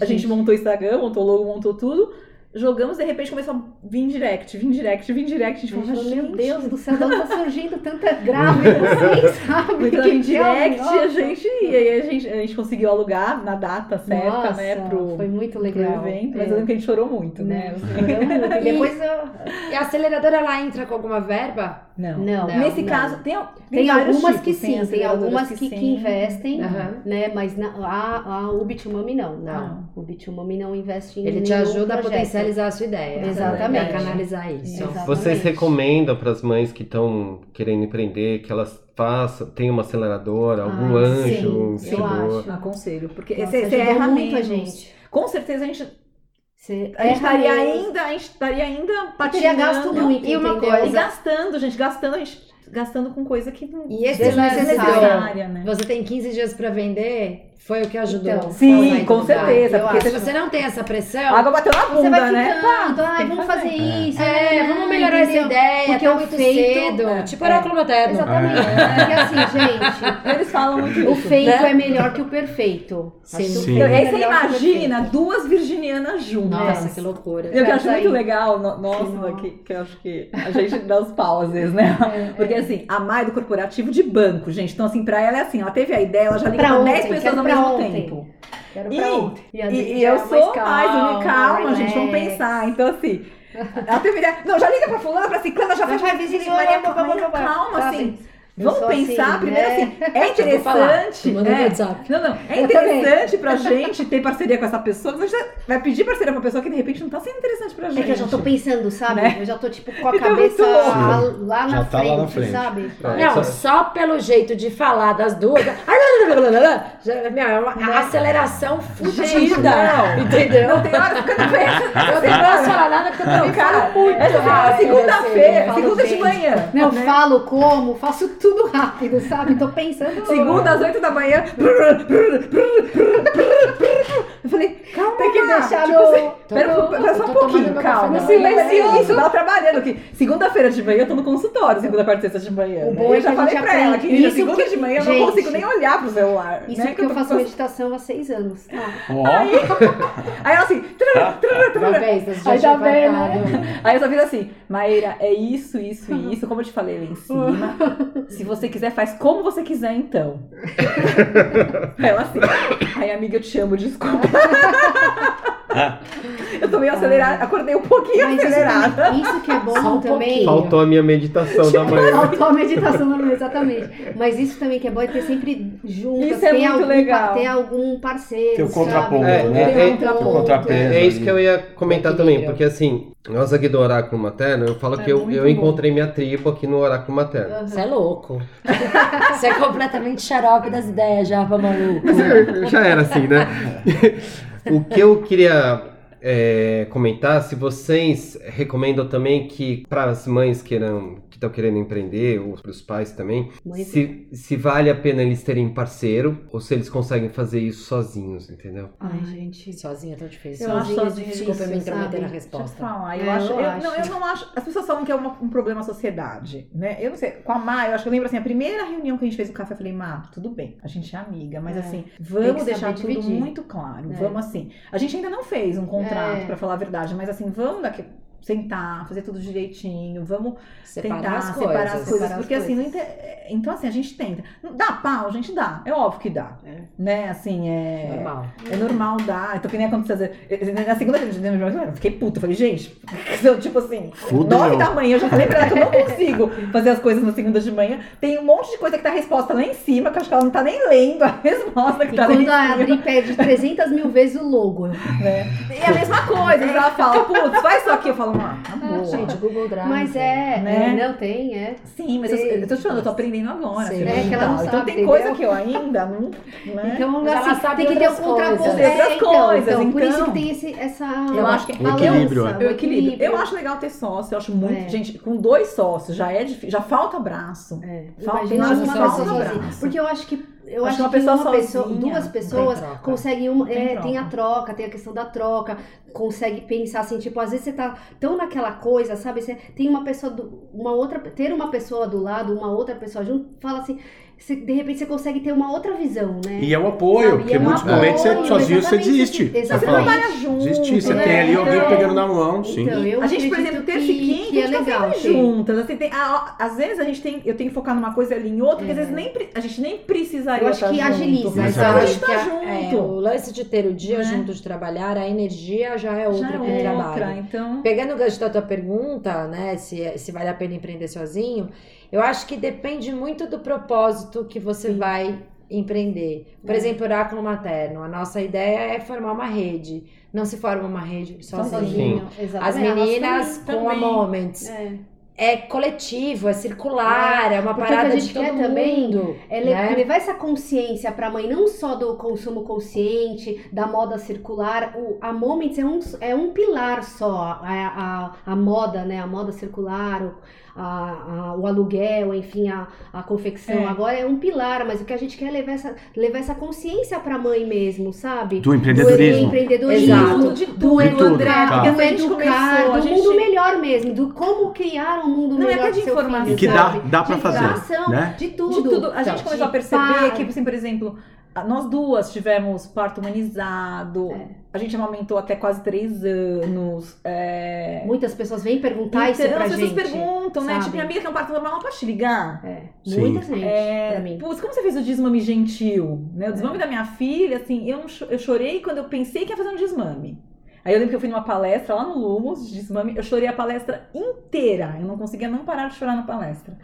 A gente montou o Instagram, montou o logo, montou tudo. Jogamos, de repente começou a vir direct, vir direct, vir direct. A gente falou, meu Deus do céu, de onde tá surgindo tanta grávida assim, sabe? Muito Que direct, a gente, e aí a gente, a gente conseguiu alugar na data certa, Nossa, né, pro, foi muito pro legal. evento. Mas É. eu lembro que a gente chorou muito, né? Né? Muito. E [laughs] depois. E a aceleradora ela entra com alguma verba? Não. Não, Nesse não. caso, tem, Tem vários algumas tipos, que sim, tem algumas que, que investem, Aham. né? Mas na, a, a o Bitumami não. Não. O Bitumami não investe em Ele te ajuda a projeto. Potencializar a sua ideia. Exatamente. Canalizar isso. Exatamente. Vocês recomendam para as mães que estão querendo empreender que elas façam, tenham uma aceleradora, algum Ah, anjo, sim, eu investidor? acho. Aconselho, porque Nossa, você, você erra muito a gente. Com certeza a gente, Você a gente estaria ainda, a gente estaria ainda patinando. gasto muito, E uma entendeu? E coisa- gastando, gente, gastando, a gente gastando com coisa que não E esse Desnecessária. do- desnecessária, né? Você tem 15 dias pra vender, foi o que ajudou. Então, Sim, com certeza. Porque Se você você não tem essa pressão, A água bateu na Você bunda, vai né? ficando, vamos fazer isso. é, ah, vamos melhorar essa entendeu? ideia, Porque tá o muito feito, cedo. é, tipo é. oráculo materno. Exatamente. Porque assim, [laughs] gente, Eles falam muito o isso. feito né? é melhor que o perfeito. Sim. O Sim. Então, é aí você que o imagina duas virginianas juntas. Nossa, que loucura. Eu que acho Essa muito legal, no- nossa, que, que eu acho que a gente dá os pau às vezes, né? Porque assim, a Mai do corporativo de banco, gente. Então, assim, pra ela é assim, ela teve a ideia, ela já ontem, 10 pessoas ao pra mesmo ontem. tempo. Quero E- pra ontem. E, e eu é sou mais, calma, calma, gente, vamos relax. pensar. Então, assim, [laughs] ela teve ideia. Não, já liga pra fulana, pra ciclana, já Já faz faz Maria, calma, Sabe? assim. Eu Vamos pensar assim, primeiro né? assim, é [laughs] Já vou falar. interessante. Manda no é, WhatsApp. Não, não. É Eu também. interessante pra gente ter parceria com essa pessoa. Mas a gente vai pedir parceria pra pessoa que de repente não tá sendo interessante pra gente. É que eu já tô pensando, sabe? Né? Eu já tô tipo com a Então, cabeça louco. lá, lá Já na, tá frente, lá na frente. sabe? É, Não, só- só pelo jeito de falar das duas. [laughs] é uma aceleração fudida. não. Entendeu? Não tem hora que eu não penso. [laughs] Eu não posso falar nada porque eu também cara, muito essa rápido. segunda-feira, assim, segunda de manhã. Não, né? falo como, faço tudo rápido, sabe? Tô pensando. Segunda às 8 da manhã. Eu falei, calma. Tem que deixar tipo no- assim, tô Pera, no- pera só eu um tô pouquinho, calma. isso, tava trabalhando aqui. Segunda-feira de manhã eu tô no consultório, segunda, quarta e sexta de manhã. O né? bom é eu já a falei pra ela que segunda que- de manhã eu não consigo nem olhar Isso né? porque eu tô faço com- meditação há seis anos. Tá? Ó, Aí [laughs] ela assim, trará, trará, trará. Já Aí tá vem, falado. [laughs] Aí eu só fiz assim, Maíra, é isso, isso e [laughs] isso, como eu te falei lá em cima. Se você quiser, faz como você quiser, então. Aí ela assim, aí amiga, eu te amo, desculpa. [laughs] eu tô meio acelerada, acordei um pouquinho Mas isso, acelerada. também- isso que é bom [laughs] Só um também. pouquinho. Faltou a minha meditação da manhã. [laughs] Faltou a meditação da manhã, exatamente. Mas isso também que é bom é ter sempre juntas, Isso é ter, muito algum, legal. ter algum parceiro. Tem o contraponto, É, né? é, um é, o contrapeso. É isso que eu ia comentar também, porque assim, nós aqui do Oráculo Materno, eu falo É que eu, eu bom. encontrei minha tribo aqui no Oráculo Materno. Você é louco. Você é completamente xarope das ideias já, pra maluco. Já era assim, né? O que eu queria é, comentar, se vocês recomendam também que para as mães queiram, que estão querendo empreender, ou para os pais também, se, se vale a pena eles terem parceiro ou se eles conseguem fazer isso sozinhos, entendeu? Ai, gente. Sozinha é tão difícil. Eu acho sozinha Desculpa eu me difícil, intrometer na sabe? Deixa eu te resposta. falar, eu, É, acho, eu eu, acho. Não, eu não acho. As pessoas falam que é uma- um problema da sociedade, né? Eu não sei. Com a Má, eu acho que eu lembro assim, a primeira reunião que a gente fez no café, eu falei, Má, tudo bem, a gente é amiga, mas É. assim, vamos deixar tudo dividir. muito claro. É. Vamos assim. A gente ainda não fez um contrato, É. pra falar a verdade, mas assim, vamos daqui. Sentar, fazer tudo direitinho, vamos Separar tentar as separar as coisas. coisas. separar as porque assim, não coisas. inte- então assim, a gente tenta. Dá pau, a gente dá. É óbvio que dá. É. Né? Assim, é. Normal. É normal dar. Então, que nem aconteceu. Na segunda vez, eu fiquei puta. Falei, gente, [laughs] eu, tipo assim, Fudeu. nove da manhã, eu já falei pra ela que eu não consigo fazer as coisas na segunda de manhã. Tem um monte de coisa que tá a resposta lá em cima, que eu acho que ela não tá nem lendo a resposta que E tá quando a. Adri pede 300 mil vezes o logo. Né? E a mesma coisa, ela fala, putz, faz isso aqui. Eu falo, ah, tá bom. Gente, Google Drive. Mas é, Né? é, não tem, é. Sim, mas eu, eu tô te falando, eu tô aprendendo agora. Sim. É, que ela e não tal. sabe, Então tem entendeu? coisa que eu ainda não. Né? Então, Mas ela assim, sabe tem que ter um outras contraponto. coisas. É, Outras então, coisas, então, Por isso então. que tem esse, essa Eu acho que- equilíbrio, balança, é. Eu equilíbrio. Eu acho legal ter sócio, eu acho muito. É. Gente, com dois sócios já é difícil, já falta braço. É, Falta- imagina abraço. Porque eu acho que eu Acho acho, que que uma uma pessoa pessoa, sozinha duas não pessoas tem conseguem uma, Tem é, tem a troca, tem a questão da troca, consegue pensar assim, tipo, às vezes você tá tão naquela coisa, sabe? Você tem uma pessoa do, uma outra, ter uma pessoa do lado, uma outra pessoa junto, fala assim, você- de repente você consegue ter uma outra visão, né? E é o apoio, Sabe? porque é em um muitos apoio, momentos você sozinho você desiste. Você exatamente. fala, Trabalha junto. desistir, você né? tem ali alguém Então, pegando na mão, sim. Então, eu A gente, por exemplo, terça e que, quinta, que é a gente legal. tá ter. sempre juntas. Assim, tem, a- às vezes a gente tem, eu tenho que focar numa coisa ali em outra, porque às É. vezes nem, pre- a gente nem precisaria Eu acho que junto. agiliza, Mas a gente que tá a- junto. é, o lance de ter o dia Né? junto de trabalhar, a energia já é outra Já com é o trabalho. outra, então... Pegando o gancho da tua pergunta, né, se, se vale a pena empreender sozinho, eu acho que depende muito do propósito que você vai empreender. Por É. exemplo, Oráculo Materno, a nossa ideia é formar uma rede. Não se forma uma rede sozinho. Sozinho, As meninas também, com a também. Moments. É. é coletivo, é circular, é, uma porque o que a parada gente de todo quer também mundo. É le- né? levar essa consciência para a mãe, não só do consumo consciente, da moda circular. O, a Moments é um, é um pilar só, a, a, a moda, né? A moda circular, o, a, a- o aluguel, enfim, a, a confecção. É. Agora é um pilar, mas o que a gente quer é levar essa, levar essa consciência para a mãe mesmo, sabe? Do empreendedorismo. Do empreendedorismo, Exato. De do, De tá. Do a gente educar, do gente... mundo melhor mesmo, do como criar um mundo Não, é melhor até de pro seu informação. filho, E que dá, dá De fazer, informação, né? De tudo. De tudo. A gente Então, começou a de perceber pá- que, assim, por exemplo, a- nós duas tivemos parto humanizado. É. A gente amamentou até quase três anos. é, Muitas pessoas vêm perguntar isso então, pra as pessoas gente. perguntam, né? sabe? Tipo, minha amiga tem um parto normal, ela pode te ligar? É, Sim. muita gente É, pra mim. Putz, como você fez o desmame gentil? Né? O É. desmame da minha filha, assim, eu, eu chorei quando eu pensei que ia fazer um desmame. Aí eu lembro que eu fui numa palestra lá no Lumos, de desmame, eu chorei a palestra inteira. Eu não conseguia não parar de chorar na palestra.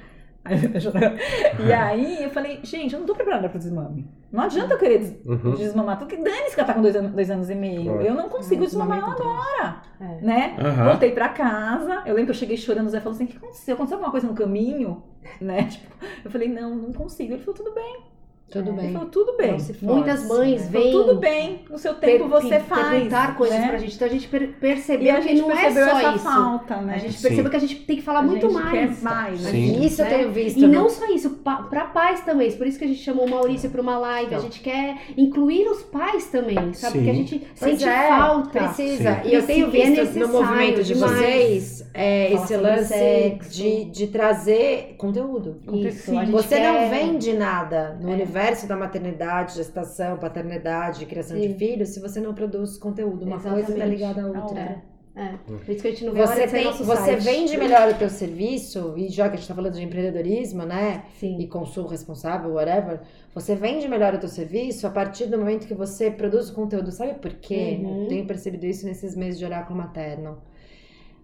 [laughs] E aí eu falei, gente, eu não tô preparada pro desmame. Não adianta eu querer des- Uhum. desmamar. Tu que dane-se que ela tá com dois anos, dois anos e meio. Claro. Eu não consigo desmamar ela agora. né? Aham. Voltei pra casa. Eu lembro que eu cheguei chorando. O Zé falou assim: o que aconteceu? Aconteceu alguma coisa no caminho? [laughs] Né? Tipo, eu falei: não, não consigo. Ele falou: tudo bem. Tudo Ele bem. falou: tudo bem. Não se force, Muitas mães né? Vêm tudo bem. No seu tempo per- você faz. perguntar coisas né? pra gente. Então a gente per- E percebeu a que gente não é percebeu só essa isso. falta, né? A gente Sim. percebeu que a gente tem que falar A muito gente mais. quer mais. né? Sim. Isso eu né? tenho visto. E não só isso, pa- pra pais também. Por isso que a gente chamou o Maurício pra uma live. A Então. gente quer incluir os pais também, sabe? Sim. Porque a gente Pois sente é, falta. Precisa. Sim. E eu tenho Precisa, é visto no movimento de demais. vocês é, esse lance de, de trazer conteúdo. Isso, Você não vende nada no É. universo da maternidade, gestação, paternidade, criação de Sim. filhos se você não produz conteúdo. Uma coisa está Exatamente. ligada à outra. É. É. Por isso que a gente não a Você, de tem, você site. vende melhor o teu serviço, e já que a gente está falando de empreendedorismo, né? Sim. E consumo responsável, whatever, você vende melhor o teu serviço a partir do momento que você produz o conteúdo. Sabe por quê? Uhum. Eu tenho percebido isso nesses meses de oráculo materno.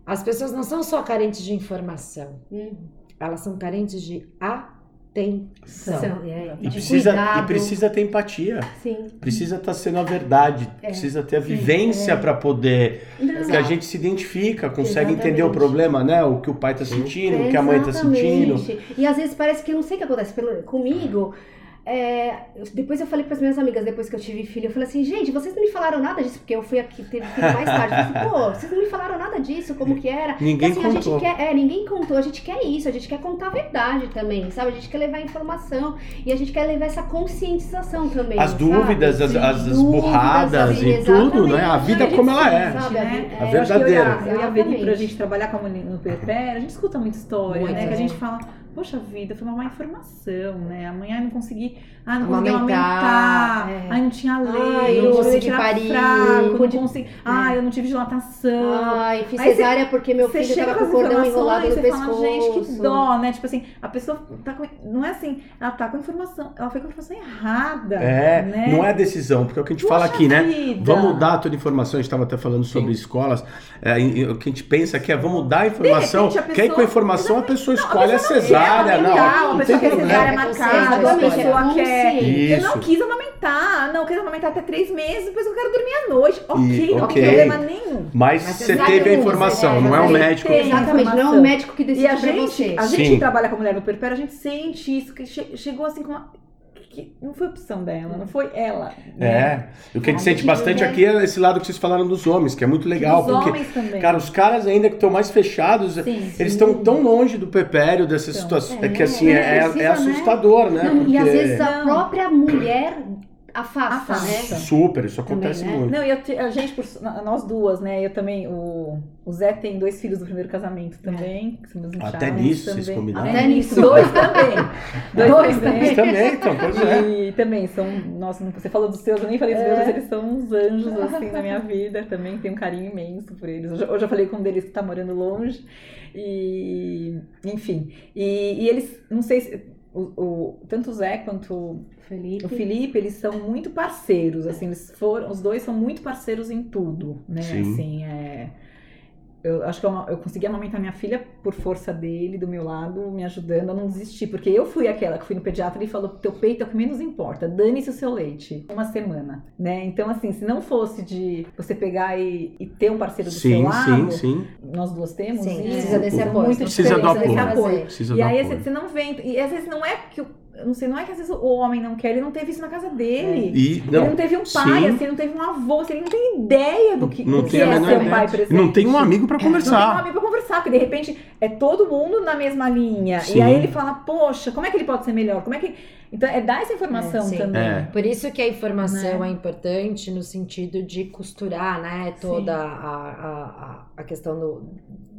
As pessoas não são só carentes de informação, Uhum. elas são carentes de atenção. São, é, E precisa, cuidado. e precisa ter empatia. Sim. Precisa estar sendo a verdade. É. Precisa ter a vivência é. para poder. Não, Que a gente se identifica, consegue Exatamente. entender o problema, né? O que o pai tá sentindo, o que a mãe tá sentindo. E às vezes parece que eu não sei o que acontece comigo. É, depois eu falei para as minhas amigas, depois que eu tive filho, eu falei assim, gente, vocês não me falaram nada disso, porque eu fui aqui, teve filho mais tarde. Eu falei pô, vocês não me falaram nada disso, como que era? Ninguém assim, contou. A gente quer, é, ninguém contou, a gente quer isso, a gente quer contar a verdade também, sabe? A gente quer levar informação e a gente quer levar essa conscientização também. As sabe? dúvidas, as, as- as burradas e tudo, né? A vida como ela é. Sabe? né? A, e a, verdadeira. eu e a Veri, pra gente trabalhar como no PPR, a gente escuta muita história, Muito, né? Que a né? gente fala, poxa vida, foi uma má informação, né? Amanhã não consegui, ah, não consegui Amamentar, amamentar, é. ai, não tinha leite, eu não consegui parir, fraco, não pude- consegui, ai, eu não tive dilatação. Ai, fiz Aí cesárea porque meu Você filho tava com o cordão enrolado no você pescoço. fala, gente, que dó, né? Tipo assim, a pessoa tá com. Não é assim, ela tá com informação, ela foi com a informação errada. É, né? não é decisão, porque é o que a gente fala Poxa aqui, né? vida. Vamos dar toda a informação, a gente estava até falando sobre escolas. é, e- e o que a gente pensa aqui é vamos dar a informação, repente, a que aí com a informação a pessoa Não, escolhe a, pessoa não cesárea. Quer Não, amamentar, não a tem pessoa quer cesárea É marcada, a consciente, pessoa é quer. Eu não quis amamentar, não, eu quis amamentar até três meses, depois eu quero dormir à noite. Ok, E- não tem problema nenhum. Mas Mas você teve a informação, você- não é é, o você médico. Exatamente, não é o médico que decide E a pra gente, você. a gente que trabalha com mulher no perpério, a gente sente isso, que che- chegou assim com uma. Que não foi opção dela, não foi ela. né? É, o que a gente sente bastante quer- aqui é esse lado que vocês falaram dos homens, que é muito legal, Dos porque, homens também. cara, os caras ainda que estão mais fechados, Sim. eles estão tão longe do pepério dessa Então, situação, é, que assim, é, é precisa, né? assustador, né? Não, E às Porque- vezes a própria mulher afasta, Afasta. né? Super, isso Também, acontece né? muito. Não, e eu te- a gente, por- nós duas, né? Eu também, o, o Zé tem dois filhos do primeiro casamento também, que são meus Até nisso vocês também. combinaram? Até Até nisso. Dois também. [laughs] Dois, Dois também. Também, então, pois é. E também são, nossa, você falou dos seus, eu nem falei dos É. meus, mas eles são uns anjos, assim, na minha vida. Também tenho um carinho imenso por eles. Hoje, eu falei com um deles que tá morando longe. E, enfim. E, e eles, não sei se, o, o- tanto o Zé quanto Felipe. o Felipe, eles são muito parceiros, assim, eles foram, os dois são muito parceiros em tudo, né? Sim. Assim, é, eu acho que eu, eu consegui amamentar minha filha por força dele, do meu lado, me ajudando a não desistir. Porque eu fui aquela que fui no pediatra e falou: teu peito é o que menos importa, dane-se o seu leite. Uma semana, né? Então, assim, se não fosse de você pegar e, e ter um parceiro do seu Sim, lado, sim, sim. nós duas temos, Sim, precisa desse apoio. muito Precisa do apoio. Precisa E aí apoio. você não vem. E às vezes não é que o. eu Não sei, não é que às vezes o homem não quer, ele não teve isso na casa dele. E, ele não teve um pai, sim. assim, ele não teve um avô, assim, ele não tem ideia do que, Não do tem que a é menor ser um pai presente. Não tem um amigo pra Não tem um conversar. amigo pra conversar, porque de repente é todo mundo na mesma linha. Sim. E aí ele fala, poxa, como é que ele pode ser melhor? Como é que. Então é dar essa informação É, também. É. Por isso que a informação Né? é importante no sentido de costurar, né, toda a, a- a questão do,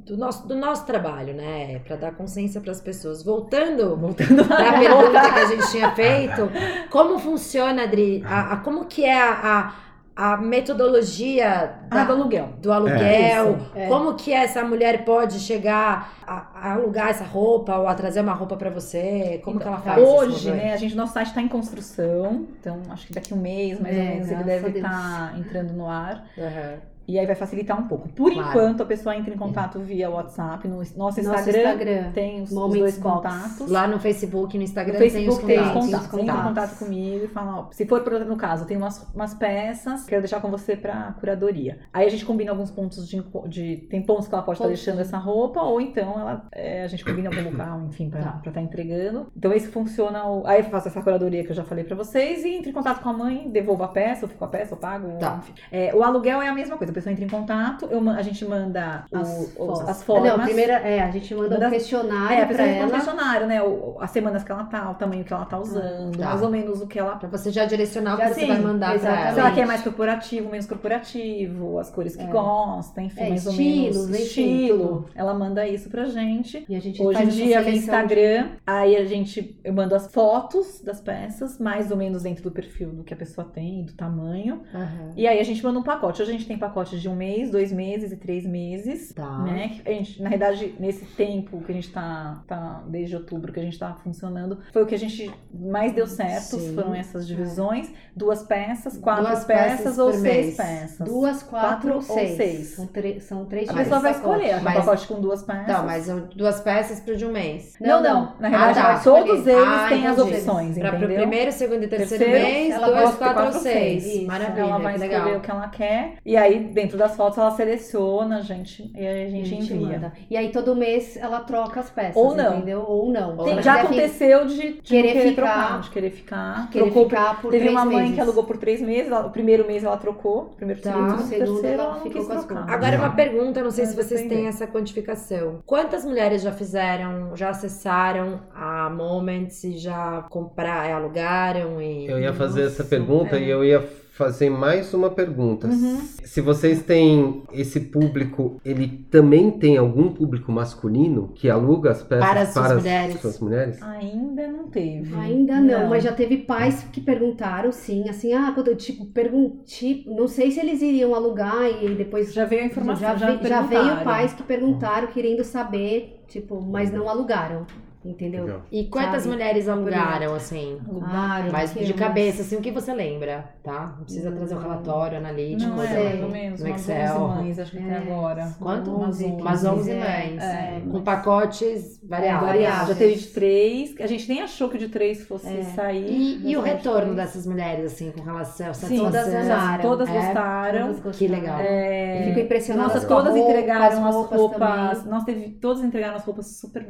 do, nosso, do nosso trabalho, né, para dar consciência para as pessoas. Voltando, Voltando para a [laughs] pergunta que a gente tinha feito, como funciona, Adri, a, a- como que é a, a, a metodologia Ah, da- do aluguel. do aluguel, Isso, é. como que essa mulher pode chegar a, a alugar essa roupa ou a trazer uma roupa para você, como que ela faz Hoje, né, a gente, nosso site está em construção, então acho que daqui um mês, mais É, ou menos, ele deve estar entrando no ar. Aham. E aí vai facilitar um pouco. Por Claro. enquanto, a pessoa entra em contato via WhatsApp, no nosso Nosso Instagram, Instagram. tem os, os dois Box. contatos. Lá no Facebook, no No Instagram Facebook tem tem os os contatos. contatos. Entra em Tá. contato comigo e fala, ó, se for, no caso, tenho umas, umas peças, quero deixar com você pra curadoria. Aí a gente combina alguns pontos de, de tem pontos que ela pode estar Pontos. deixando essa roupa, ou então ela, é, a gente combina algum local, enfim, pra Tá. estar tá entregando. Então esse funciona, o- aí eu faço essa curadoria que eu já falei pra vocês e entro em contato com a mãe, devolvo a peça, eu fico com a peça, eu pago, Tá. enfim. É, o aluguel é a mesma coisa, pessoa entra em contato, eu a gente manda o- As os- fotos. as formas. Não, primeiro, é, a gente manda Manda- um questionário É, a pessoa ela. um questionário, né? O- as semanas que ela tá, o tamanho que ela tá usando, Tá. mais ou menos o que ela Pra você já direcionar o que você vai mandar pra exatamente. Se ela ela. quer mais corporativo, menos corporativo, as cores que É. gosta, enfim, É, mais estilos, ou menos. Estilo. Ela manda isso pra gente. E a gente Hoje em dia vem seleção de- Instagram, aí a gente, eu mando as fotos das peças, mais ou menos dentro do perfil do que a pessoa tem, do tamanho. Aham. E aí a gente manda um pacote. Hoje a gente tem pacotes de um mês, dois meses e três meses. Tá. Né? A gente, na verdade, nesse tempo que a gente tá, tá, desde outubro que a gente tá funcionando, foi o que a gente mais deu certo, Sim. foram essas divisões, duas peças, quatro Duas peças, peças ou seis mês. peças. Duas, quatro, Quatro ou seis. seis. São, são três A pessoa vai pacote. escolher, Mas- um pacote com duas peças. Tá, mas duas peças pro de um mês. Não, Não, não. Na verdade, Ah, tá. todos eles Ah, têm as entendi. opções, Pra pro entendeu? primeiro, segundo e terceiro, Terceiro, mês, dois, gosta de quatro ou quatro, seis. seis. Maravilha, ela vai escolher legal. o que ela quer. E aí, dentro das fotos, ela seleciona, a gente, e aí a A gente, gente envia. manda. E aí todo mês ela troca as peças, Ou não. entendeu? Ou não. Tem- já aconteceu de, de querer não querer ficar- trocar, de querer ficar. Querer Trocou ficar por Teve três uma mãe meses. que alugou por três meses, ela- o primeiro mês ela trocou, o primeiro, Tá. segundo, O o segundo terceiro ela ela ficou com as contas. Agora uma pergunta, não sei se vocês têm essa quantificação. Quantas mulheres já fizeram, já acessaram a Moments e já compraram, alugaram e... Eu ia fazer essa Nossa, pergunta é. e eu ia fazer mais uma pergunta. Uhum. Se vocês têm esse público, ele também tem algum público masculino que aluga as peças Para as suas as mulheres? suas mulheres? Ainda não teve. Ainda não, mas já teve pais que perguntaram, sim, assim, ah, quando eu, tipo, perguntei, não sei se eles iriam alugar e depois Já veio a informação, já, já, já veio pais que perguntaram, querendo saber, tipo, mas não alugaram, entendeu? Legal. E quantas Sabe? mulheres alugaram, assim? Alugaram. Mas de umas- cabeça, assim, o que você lembra, tá? Não precisa trazer o relatório analítico. Não, é, sei. mais ou menos, no umas Excel. 11 mães, acho que até É. agora. Quanto? Umas 11. Umas 11 É, mães. é. Com pacotes variados. variáveis. Já teve de três, a gente nem achou que de três fosse É. sair. E, e o retorno três. dessas mulheres, assim, com relação a Sim, Todas É. gostaram. Todas gostaram. Que legal. É, fico impressionada Nossa, todas roupa, entregaram as as roupas roupas. Nós teve, todas entregaram as roupas super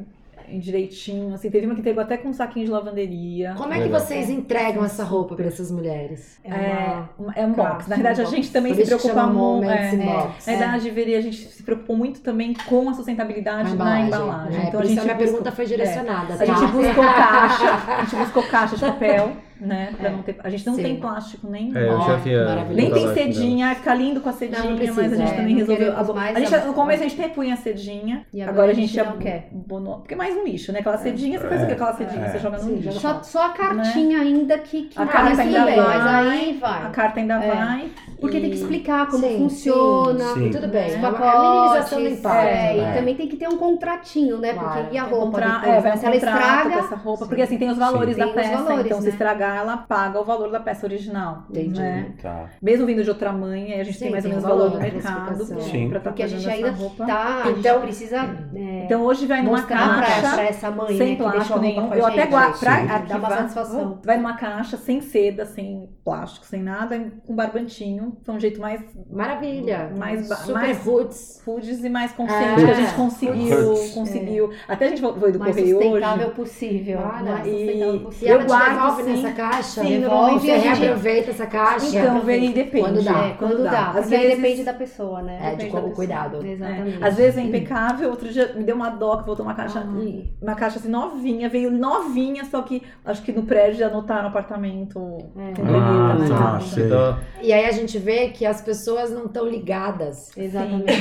direitinho. Assim, teve uma que entregou até com um saquinho de lavanderia. Como é que vocês entregam essa roupa para essas mulheres? É, é um box. Na verdade, a um gente box. também Por se preocupa muito. É, é. Box. Na verdade, veria, a gente se preocupou muito também com a sustentabilidade Na na embalagem. embalagem. É, Então por a isso gente a minha buscou- pergunta foi direcionada, A tá? gente buscou caixa, a gente buscou caixa de [laughs] papel, né? Pra não ter, a gente não Sim. tem plástico nenhum. É, eu Ó, já vi a. Nem tem cedinha, fica lindo com a cedinha, Não, não precisa, mas a gente é, também resolveu. a- mais a gente, a- no começo a gente até punha a cedinha, E agora, a gente já não quer. bonou- porque é mais um lixo, né? Aquela cedinha, você faz o que? Aquela cedinha, É. você joga no Sim, lixo. só, só a cartinha ainda que, que A carta ainda vai. mas aí vai. A carta ainda É. vai. Porque tem que e- explicar como Sim, funciona. sim. Tudo bem. Os É é a minimização do impacto. é, né? e também tem que ter um contratinho, né? Claro. Porque e a roupa contra- depois, é, vai né? um Se ela contrato com estraga, essa roupa, porque assim tem os valores Sim. da peça, valores, então se né? estragar pagar, ela paga o valor da peça original. Entendi. Né? Tá. Mesmo vindo de outra mãe, aí a gente Sim, tem mais ou menos o valor do mercado classificação. Sim. pra estar Porque a gente ainda essa roupa. tá, a Então- gente precisa é, Então hoje vai numa caixa. pra essa mãe, sem né, plástico nenhum. Eu até guardo pra. Dá uma satisfação. Vai numa caixa sem seda, sem plástico, sem nada, com barbantinho. Foi um jeito mais Maravilha. Mais Super mais- roots. foods e mais consciente É. que a gente conseguiu. Foods. conseguiu. Até a gente foi do mais correio sustentável hoje. possível. Olha, mais e- sustentável E possível. Eu ela te guardo, devolve sim. Caixa? Sim, Devolve, normalmente você a gente- reaproveita essa caixa? Então, vem, depende. Quando dá. É, Quando dá, Às porque aí vezes, depende da pessoa, né? É, de como cuidado. Exatamente. Às vezes é impecável, outro dia me deu uma dó que voltou uma caixa, Ah. uma caixa assim novinha, veio novinha, só que acho que no prédio já anotaram no apartamento É. com Ah, tá, né? sei. Então, E aí a gente vê que as pessoas não estão ligadas Exatamente.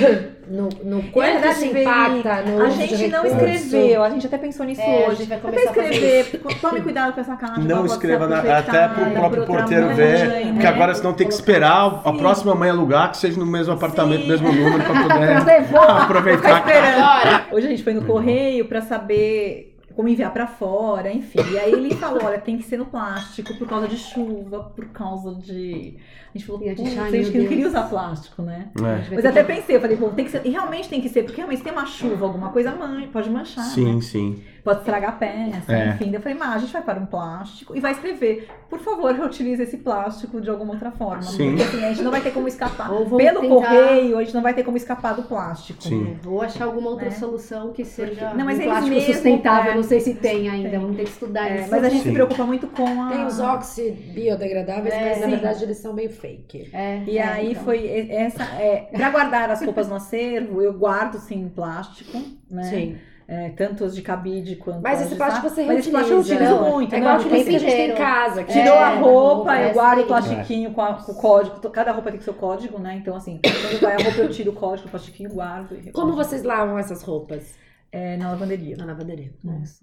no, no E, quanto verdade, isso impacta no A gente não recurso. escreveu, a gente até pensou nisso É, a hoje. gente vai Até começar a fazer escrever, tome cuidado com essa caixa. Não escreva na, até pro próprio porteiro mãe, ver, né? porque agora senão tem que esperar a Sim. próxima mãe alugar que seja no mesmo apartamento, Sim. mesmo número, pra poder [laughs] aproveitar. ficar esperando. Hoje a gente foi no correio pra saber como enviar pra fora, enfim. E aí ele falou, olha, tem que ser no plástico por causa de chuva, por causa de... A gente falou, E a gente, "Putz, ai, a gente meu que não queria Deus." usar plástico, né? É. Mas até pensei, eu falei, bom, tem que ser, e realmente tem que ser, porque realmente se tem uma chuva, alguma coisa man, pode manchar, né? Sim, sim. Pode estragar a peça, É. enfim. Daí Eu falei, mas a gente vai para um plástico e vai escrever, por favor, reutilize esse plástico de alguma outra forma. Sim. Porque assim, a gente não vai ter como escapar. Pelo tentar- correio, a gente não vai ter como escapar do plástico. Sim. Ou achar alguma outra Né? solução que seja Não, mas um plástico mesmo, sustentável. é, não sei se tem ainda, vamos ter que estudar É, isso. mas a gente Sim. se preocupa muito com a. Tem os óxidos biodegradáveis, É, mas na sim. verdade eles são meio fake. É, E é, aí então. foi essa. É, para guardar as roupas no acervo, eu guardo sim em plástico, né? Sim. É, tanto as de cabide quanto Mas as esse plástico você Mas esse reutiliza. plástico eu utilizo Não, muito. É né? igual Não, aquele que a gente tem em casa. Que Tirou É, a roupa, é eu guardo o assim. plastiquinho com, a- com o código. Cada roupa tem que ser o código, né? Então, assim, quando vai a roupa, eu tiro o código, o plastiquinho, guardo. E Como vocês lavam essas roupas? É, na lavanderia. Na lavanderia.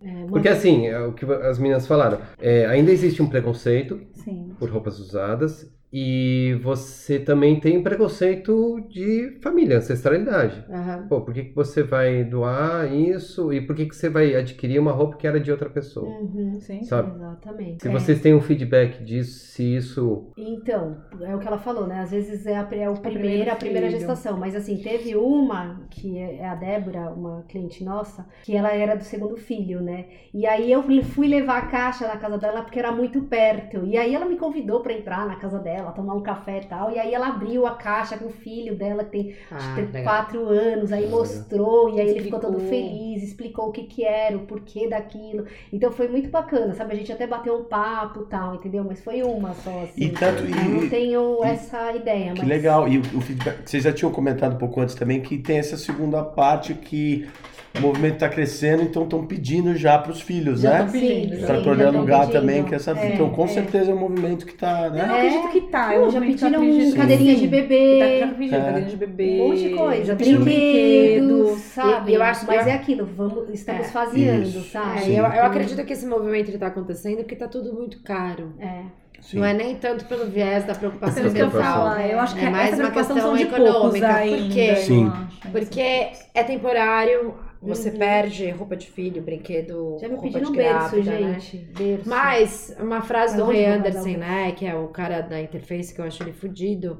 É, porque assim, é o que as meninas falaram, é, ainda existe um preconceito Sim. por roupas usadas e você também tem preconceito de família, ancestralidade. Aham. Pô, por que, que você vai doar isso e por que, que você vai adquirir uma roupa que era de outra pessoa? Uhum. Sim. Sabe? Exatamente. Se É. vocês têm um feedback disso, se isso. Então, é o que ela falou, né? Às vezes é, a, é o primeiro a primeira gestação. Mas assim, teve uma, que é é a Débora, uma cliente nossa, que ela era do segundo filho, né? E aí eu fui levar a caixa na casa dela porque era muito perto. E aí ela me convidou pra entrar na casa dela, tomar um café e tal. E aí ela abriu a caixa com o filho dela, que tem Ah, quatro anos, aí mostrou, e aí ele ficou todo Explicou. feliz, explicou o que que era, o porquê daquilo. Então foi muito bacana, sabe? A gente até bateu um papo e tal, entendeu? Mas foi uma só, assim. E tanto- Eu não e- tenho essa ideia, Que mas... legal. E o, o feedback, vocês já tinham comentado um pouco antes também que tem essa segunda parte que o movimento está crescendo, então estão pedindo já para os filhos, Já né? pedindo, Sim. Para poder alugar também, que essa. É, então, com é. certeza é um movimento que está, Eu né? acredito que tá. Pô, eu já pediram acredito. cadeirinha de bebê, Tá- Já pediram É. cadeirinha de bebê. um monte de coisa, brinquedos, brinquedo. sabe? E eu acho- mas eu- é aquilo, vamos, estamos É. faseando, Isso. sabe? É, eu, eu acredito que esse movimento ele tá acontecendo porque tá tudo muito caro. É. Sim. Não é nem tanto pelo viés da Por preocupação que eu falo, eu acho que É mais uma questão são de econômica, eu Sim. acho. Porque é temporário, você Uhum. perde roupa de filho, brinquedo, Já me roupa pediram de berço, grávida, né? gente. Berço. Mas uma frase Mas do Ray Anderson, o né, que é o cara da Interface, que eu acho ele fudido,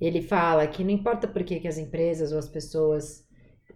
ele fala que não importa por que, que as empresas ou as pessoas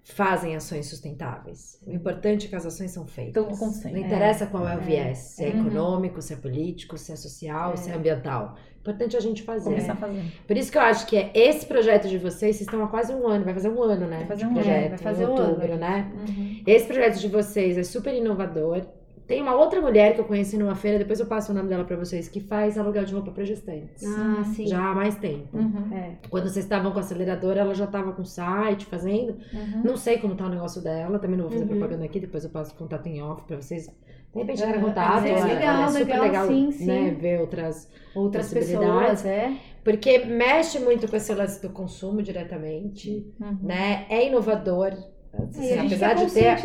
fazem ações sustentáveis. O importante é que as ações são feitas. Então. Não interessa qual é o É. viés, se é Uhum. econômico, se é político, se é social, É. se é ambiental. Importante é a gente fazer. Começar a fazer. Por isso que eu acho que é esse projeto de vocês, vocês estão há quase um ano, vai fazer um ano, né? Vai fazer um ano, projeto, vai fazer em um ano. outubro, né? Uhum. Esse projeto de vocês é super inovador. Tem uma outra mulher que eu conheci numa feira, depois eu passo o nome dela pra vocês, que faz aluguel de roupa pra gestantes. Ah, sim. Já há mais tempo. Uhum. É. Quando vocês estavam com a aceleradora, ela já estava com o site fazendo. Uhum. Não sei como tá o negócio dela, também não vou fazer Uhum. propaganda aqui, depois eu passo o contato em off pra vocês. De repente entrar em Uhum. contato. É, é, legal, é super legal, legal, sim, sim. né? Ver outras. Outras Possibilidades. pessoas, é. Porque mexe muito com esse lance do consumo diretamente, Uhum. né? É inovador. Assim, E a gente apesar de ter.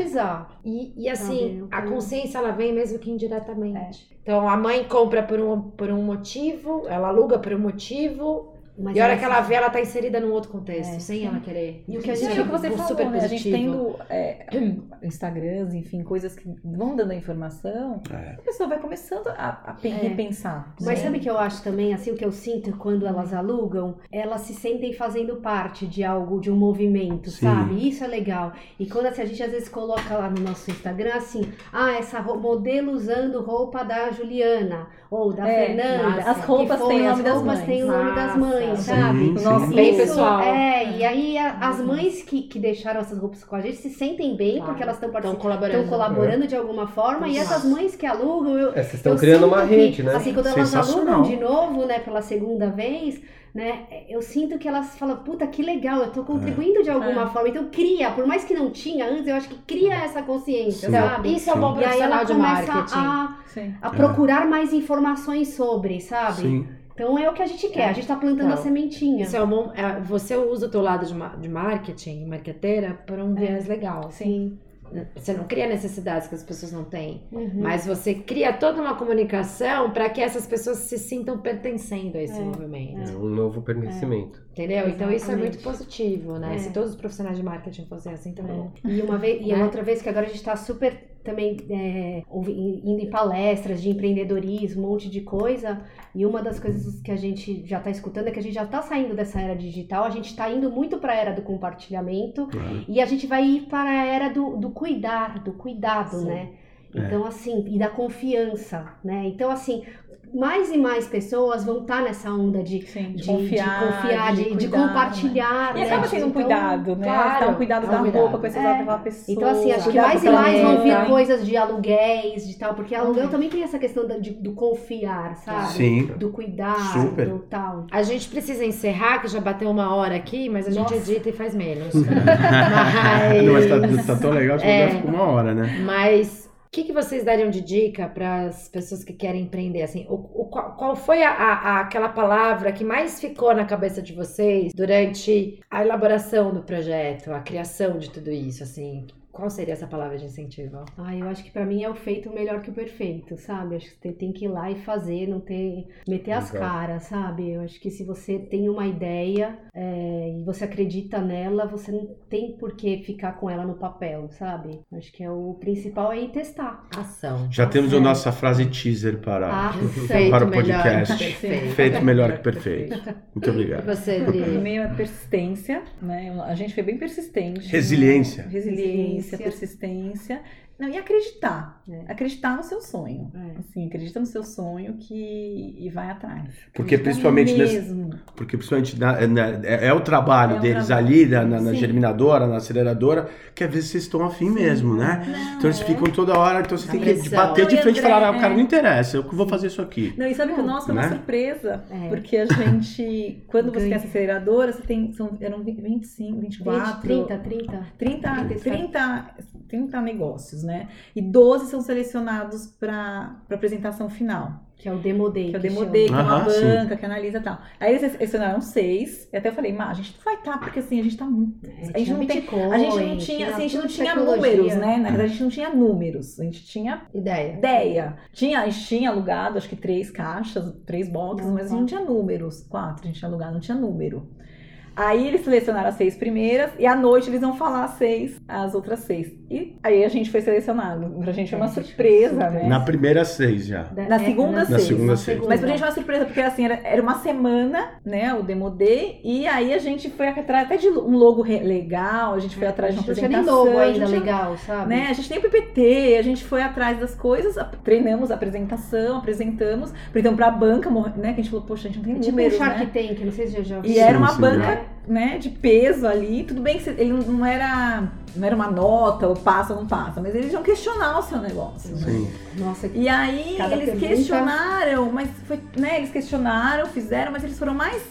E, e assim, Sabe, a consciência ela vem mesmo que indiretamente. Então a mãe compra por um, por um motivo, ela aluga por um motivo, Mas E a hora é que ela vê, ela tá inserida num outro contexto, sem ela querer. E o que a gente- é que você falou, super né? A gente tendo é, [clears throat] Instagrams, enfim, coisas que vão dando a informação, É. a pessoa vai começando a, a É. repensar. Mas né? sabe o que eu acho também, assim, o que eu sinto quando elas alugam? Elas se sentem fazendo parte de algo, de um movimento, Sim. sabe? Isso é legal. E quando assim, a gente às vezes coloca lá no nosso Instagram, assim, ah, essa modelo usando roupa da Juliana, ou da É, Fernanda. As roupas têm o nome das mães. Massa. sabe? Sim, Nossa, sim. Bem Isso, pessoal. É, e aí a- as mães que, que deixaram essas roupas com a gente se sentem bem Claro. porque elas estão Estão participando. colaborando. Estão colaborando de alguma forma e Exato. essas mães que alugam, eu, É, vocês estão criando uma sinto que, rede, né? Assim, quando elas alugam de novo, né, pela segunda vez, né, eu sinto que elas falam, puta, que legal, eu tô contribuindo de alguma É. forma. Então cria, por mais que não tinha antes, eu acho que cria essa consciência, Sim. sabe? Isso é um bom E aí ela profissional de começa marketing. a, Sim. a procurar mais informações sobre, sabe? Sim. Então é o que a gente quer, a gente tá plantando Então, a sementinha. Isso é um bom, é, você usa o teu lado de, de marketing, marqueteira, para um viés legal. Sim. Você não cria necessidades que as pessoas não têm, Uhum. mas você cria toda uma comunicação para que essas pessoas se sintam pertencendo a esse É. movimento. É um novo pertencimento. Entendeu? Então isso é Exatamente. muito positivo, né? É. Se todos os profissionais de marketing fossem assim também. E uma vez, e Né? outra vez que agora a gente está super também é, indo em palestras de empreendedorismo, um monte de coisa. E uma das coisas que a gente já está escutando é que a gente já está saindo dessa era digital, a gente está indo muito para a era do compartilhamento e a gente vai ir para a era do, do cuidar, do cuidado, Sim. né? É. Então, assim, e da confiança, né? Então, assim, mais e mais pessoas vão estar nessa onda de, Sim, de, de confiar, de, confiar, de, de cuidar, né? compartilhar. E né? acaba sendo um Então, cuidado, né? claro, Dá um cuidado da cuidado. roupa que vai ser usada É. pela pessoa. Então, assim, acho que mais do e mais vão vir coisas de aluguéis, de tal, porque aluguel Uhum. também tem essa questão de- do confiar, sabe? Sim. Do cuidar, Super. do tal. A gente precisa encerrar, que já bateu uma hora aqui, mas a gente Nossa. edita e faz menos. [laughs] Não, mas tá, tá tão legal que É. ficou uma hora, né? Mas que, que vocês dariam de dica para as pessoas que querem empreender? Assim, o, o- qual, qual foi a, a- aquela palavra que mais ficou na cabeça de vocês durante a elaboração do projeto, a criação de tudo isso? Assim, qual seria essa palavra de incentivo? Ah, eu acho que pra mim é o feito melhor que o perfeito, sabe? Acho que você tem que ir lá e fazer, não ter. meter as caras, sabe? Eu acho que se você tem uma ideia é, e você acredita nela, você não tem por que ficar com ela no papel, sabe? Acho que é o principal é ir testar. Ação. Já temos a Ação. nossa frase teaser para, Ah, [laughs] para o melhor podcast. que perfeito. Feito melhor que perfeito. Muito E obrigado. você, meio é persistência, né? A gente foi bem persistente. Resiliência. Resiliência, Resiliência. persistência. Não, e acreditar. É. Acreditar no seu sonho. É. Assim, acredita no seu sonho que e vai atrás. Porque Acredita principalmente nesse- mesmo. Porque principalmente na- na- é, é o trabalho É deles trabalho. ali, na, na- na Sim. germinadora, na aceleradora, que às vezes vocês estão afim mesmo, né? então eles ficam toda hora, então você A tem que pressão. bater de Não, frente e falar, ah, cara, é. não interessa, eu que vou fazer isso aqui. Não, e sabe que o nosso foi uma Né? surpresa, É. porque a gente, quando você tem essa aceleradora, você tem, são, eram 25, 24, 30, 30. 30, 30, 30, 30 negócios, né? E 12 são selecionados para apresentação final. Que é o Demo Day. Que é o Demo. Day, que é uma Aham, sim. banca que analisa e tal. Aí eles selecionaram seis, e até eu falei, Má, a gente não vai estar, porque assim, a gente tá muito. É, A gente não tem. A gente não tinha, assim, a gente não tinha números, né? Na verdade, a gente não tinha números. A gente tinha Ideia. ideia. Tinha, a gente tinha alugado, acho que três caixas, três boxes, Não, mas a gente não tinha números. Quatro a gente tinha alugado, não tinha número. Aí eles selecionaram as seis primeiras e à noite eles vão falar as seis, as outras seis. E aí a gente foi selecionado. Pra gente foi uma É, surpresa, né? Na primeira seis já. Na segunda, Na seis. segunda, seis. Mas pra gente foi uma surpresa, porque assim, era, era uma semana, né, o Demo Day, e aí a gente foi atrás até de um logo legal, a gente foi atrás de A uma gente não tinha nem apresentação. logo a ainda legal, sabe? né? A gente tem o PPT, a gente foi atrás das coisas, a- treinamos a apresentação, apresentamos, então pra banca, né, que a gente falou, poxa, a gente não tem É tipo um números, Shark né? Tank, não sei se já já E era uma sim, banca, né, de peso ali, tudo bem que ele não era, não era uma nota, ou passa ou não passa, mas eles iam questionar o seu negócio, né? Sim. Nossa, E aí Cada eles pergunta- questionaram, mas foi, né, eles questionaram, fizeram, mas eles foram mais,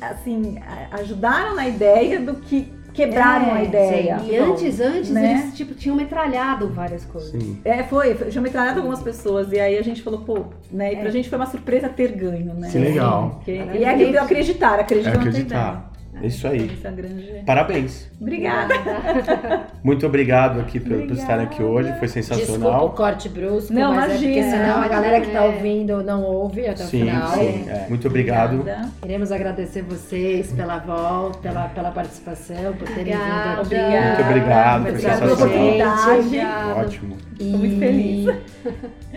assim, ajudaram na ideia do que quebraram É, a ideia. E antes, antes, né? eles tipo, tinham metralhado várias coisas. Sim. É, foi, foi tinha metralhado algumas pessoas, e aí a gente falou, pô, né, e pra É. gente foi uma surpresa ter ganho, né? Que legal. Porque- e é aquilo de acreditar, acreditar É acreditar. É isso aí. Grande... Parabéns. Obrigada. [laughs] Muito obrigado aqui por, por estarem aqui hoje. Foi Desculpa o sensacional. corte brusco, Não, mas é porque imagina. senão a galera que tá É. ouvindo não ouve até o Sim, final. sim. é. Muito obrigado. Obrigada. Queremos agradecer vocês pela volta, pela, pela participação, por terem vindo Obrigada. aqui. Obrigada. Muito obrigado, foi sensacional. Ótimo. E Tô muito feliz.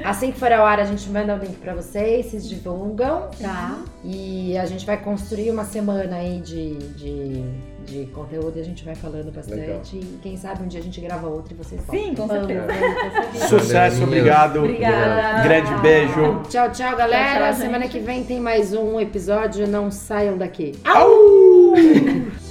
Assim que for ao ar, a gente manda o link pra vocês, vocês divulgam. Tá. E a gente vai construir uma semana aí de, de, de conteúdo e a gente vai falando bastante. Legal. E quem sabe um dia a gente grava outro e vocês voltam. Sim, com certeza. Sucesso, obrigado. Obrigada. Grande beijo. Tchau, tchau, galera. Tchau, tchau, Semana que vem tem mais um episódio. Não saiam daqui. Au! [laughs]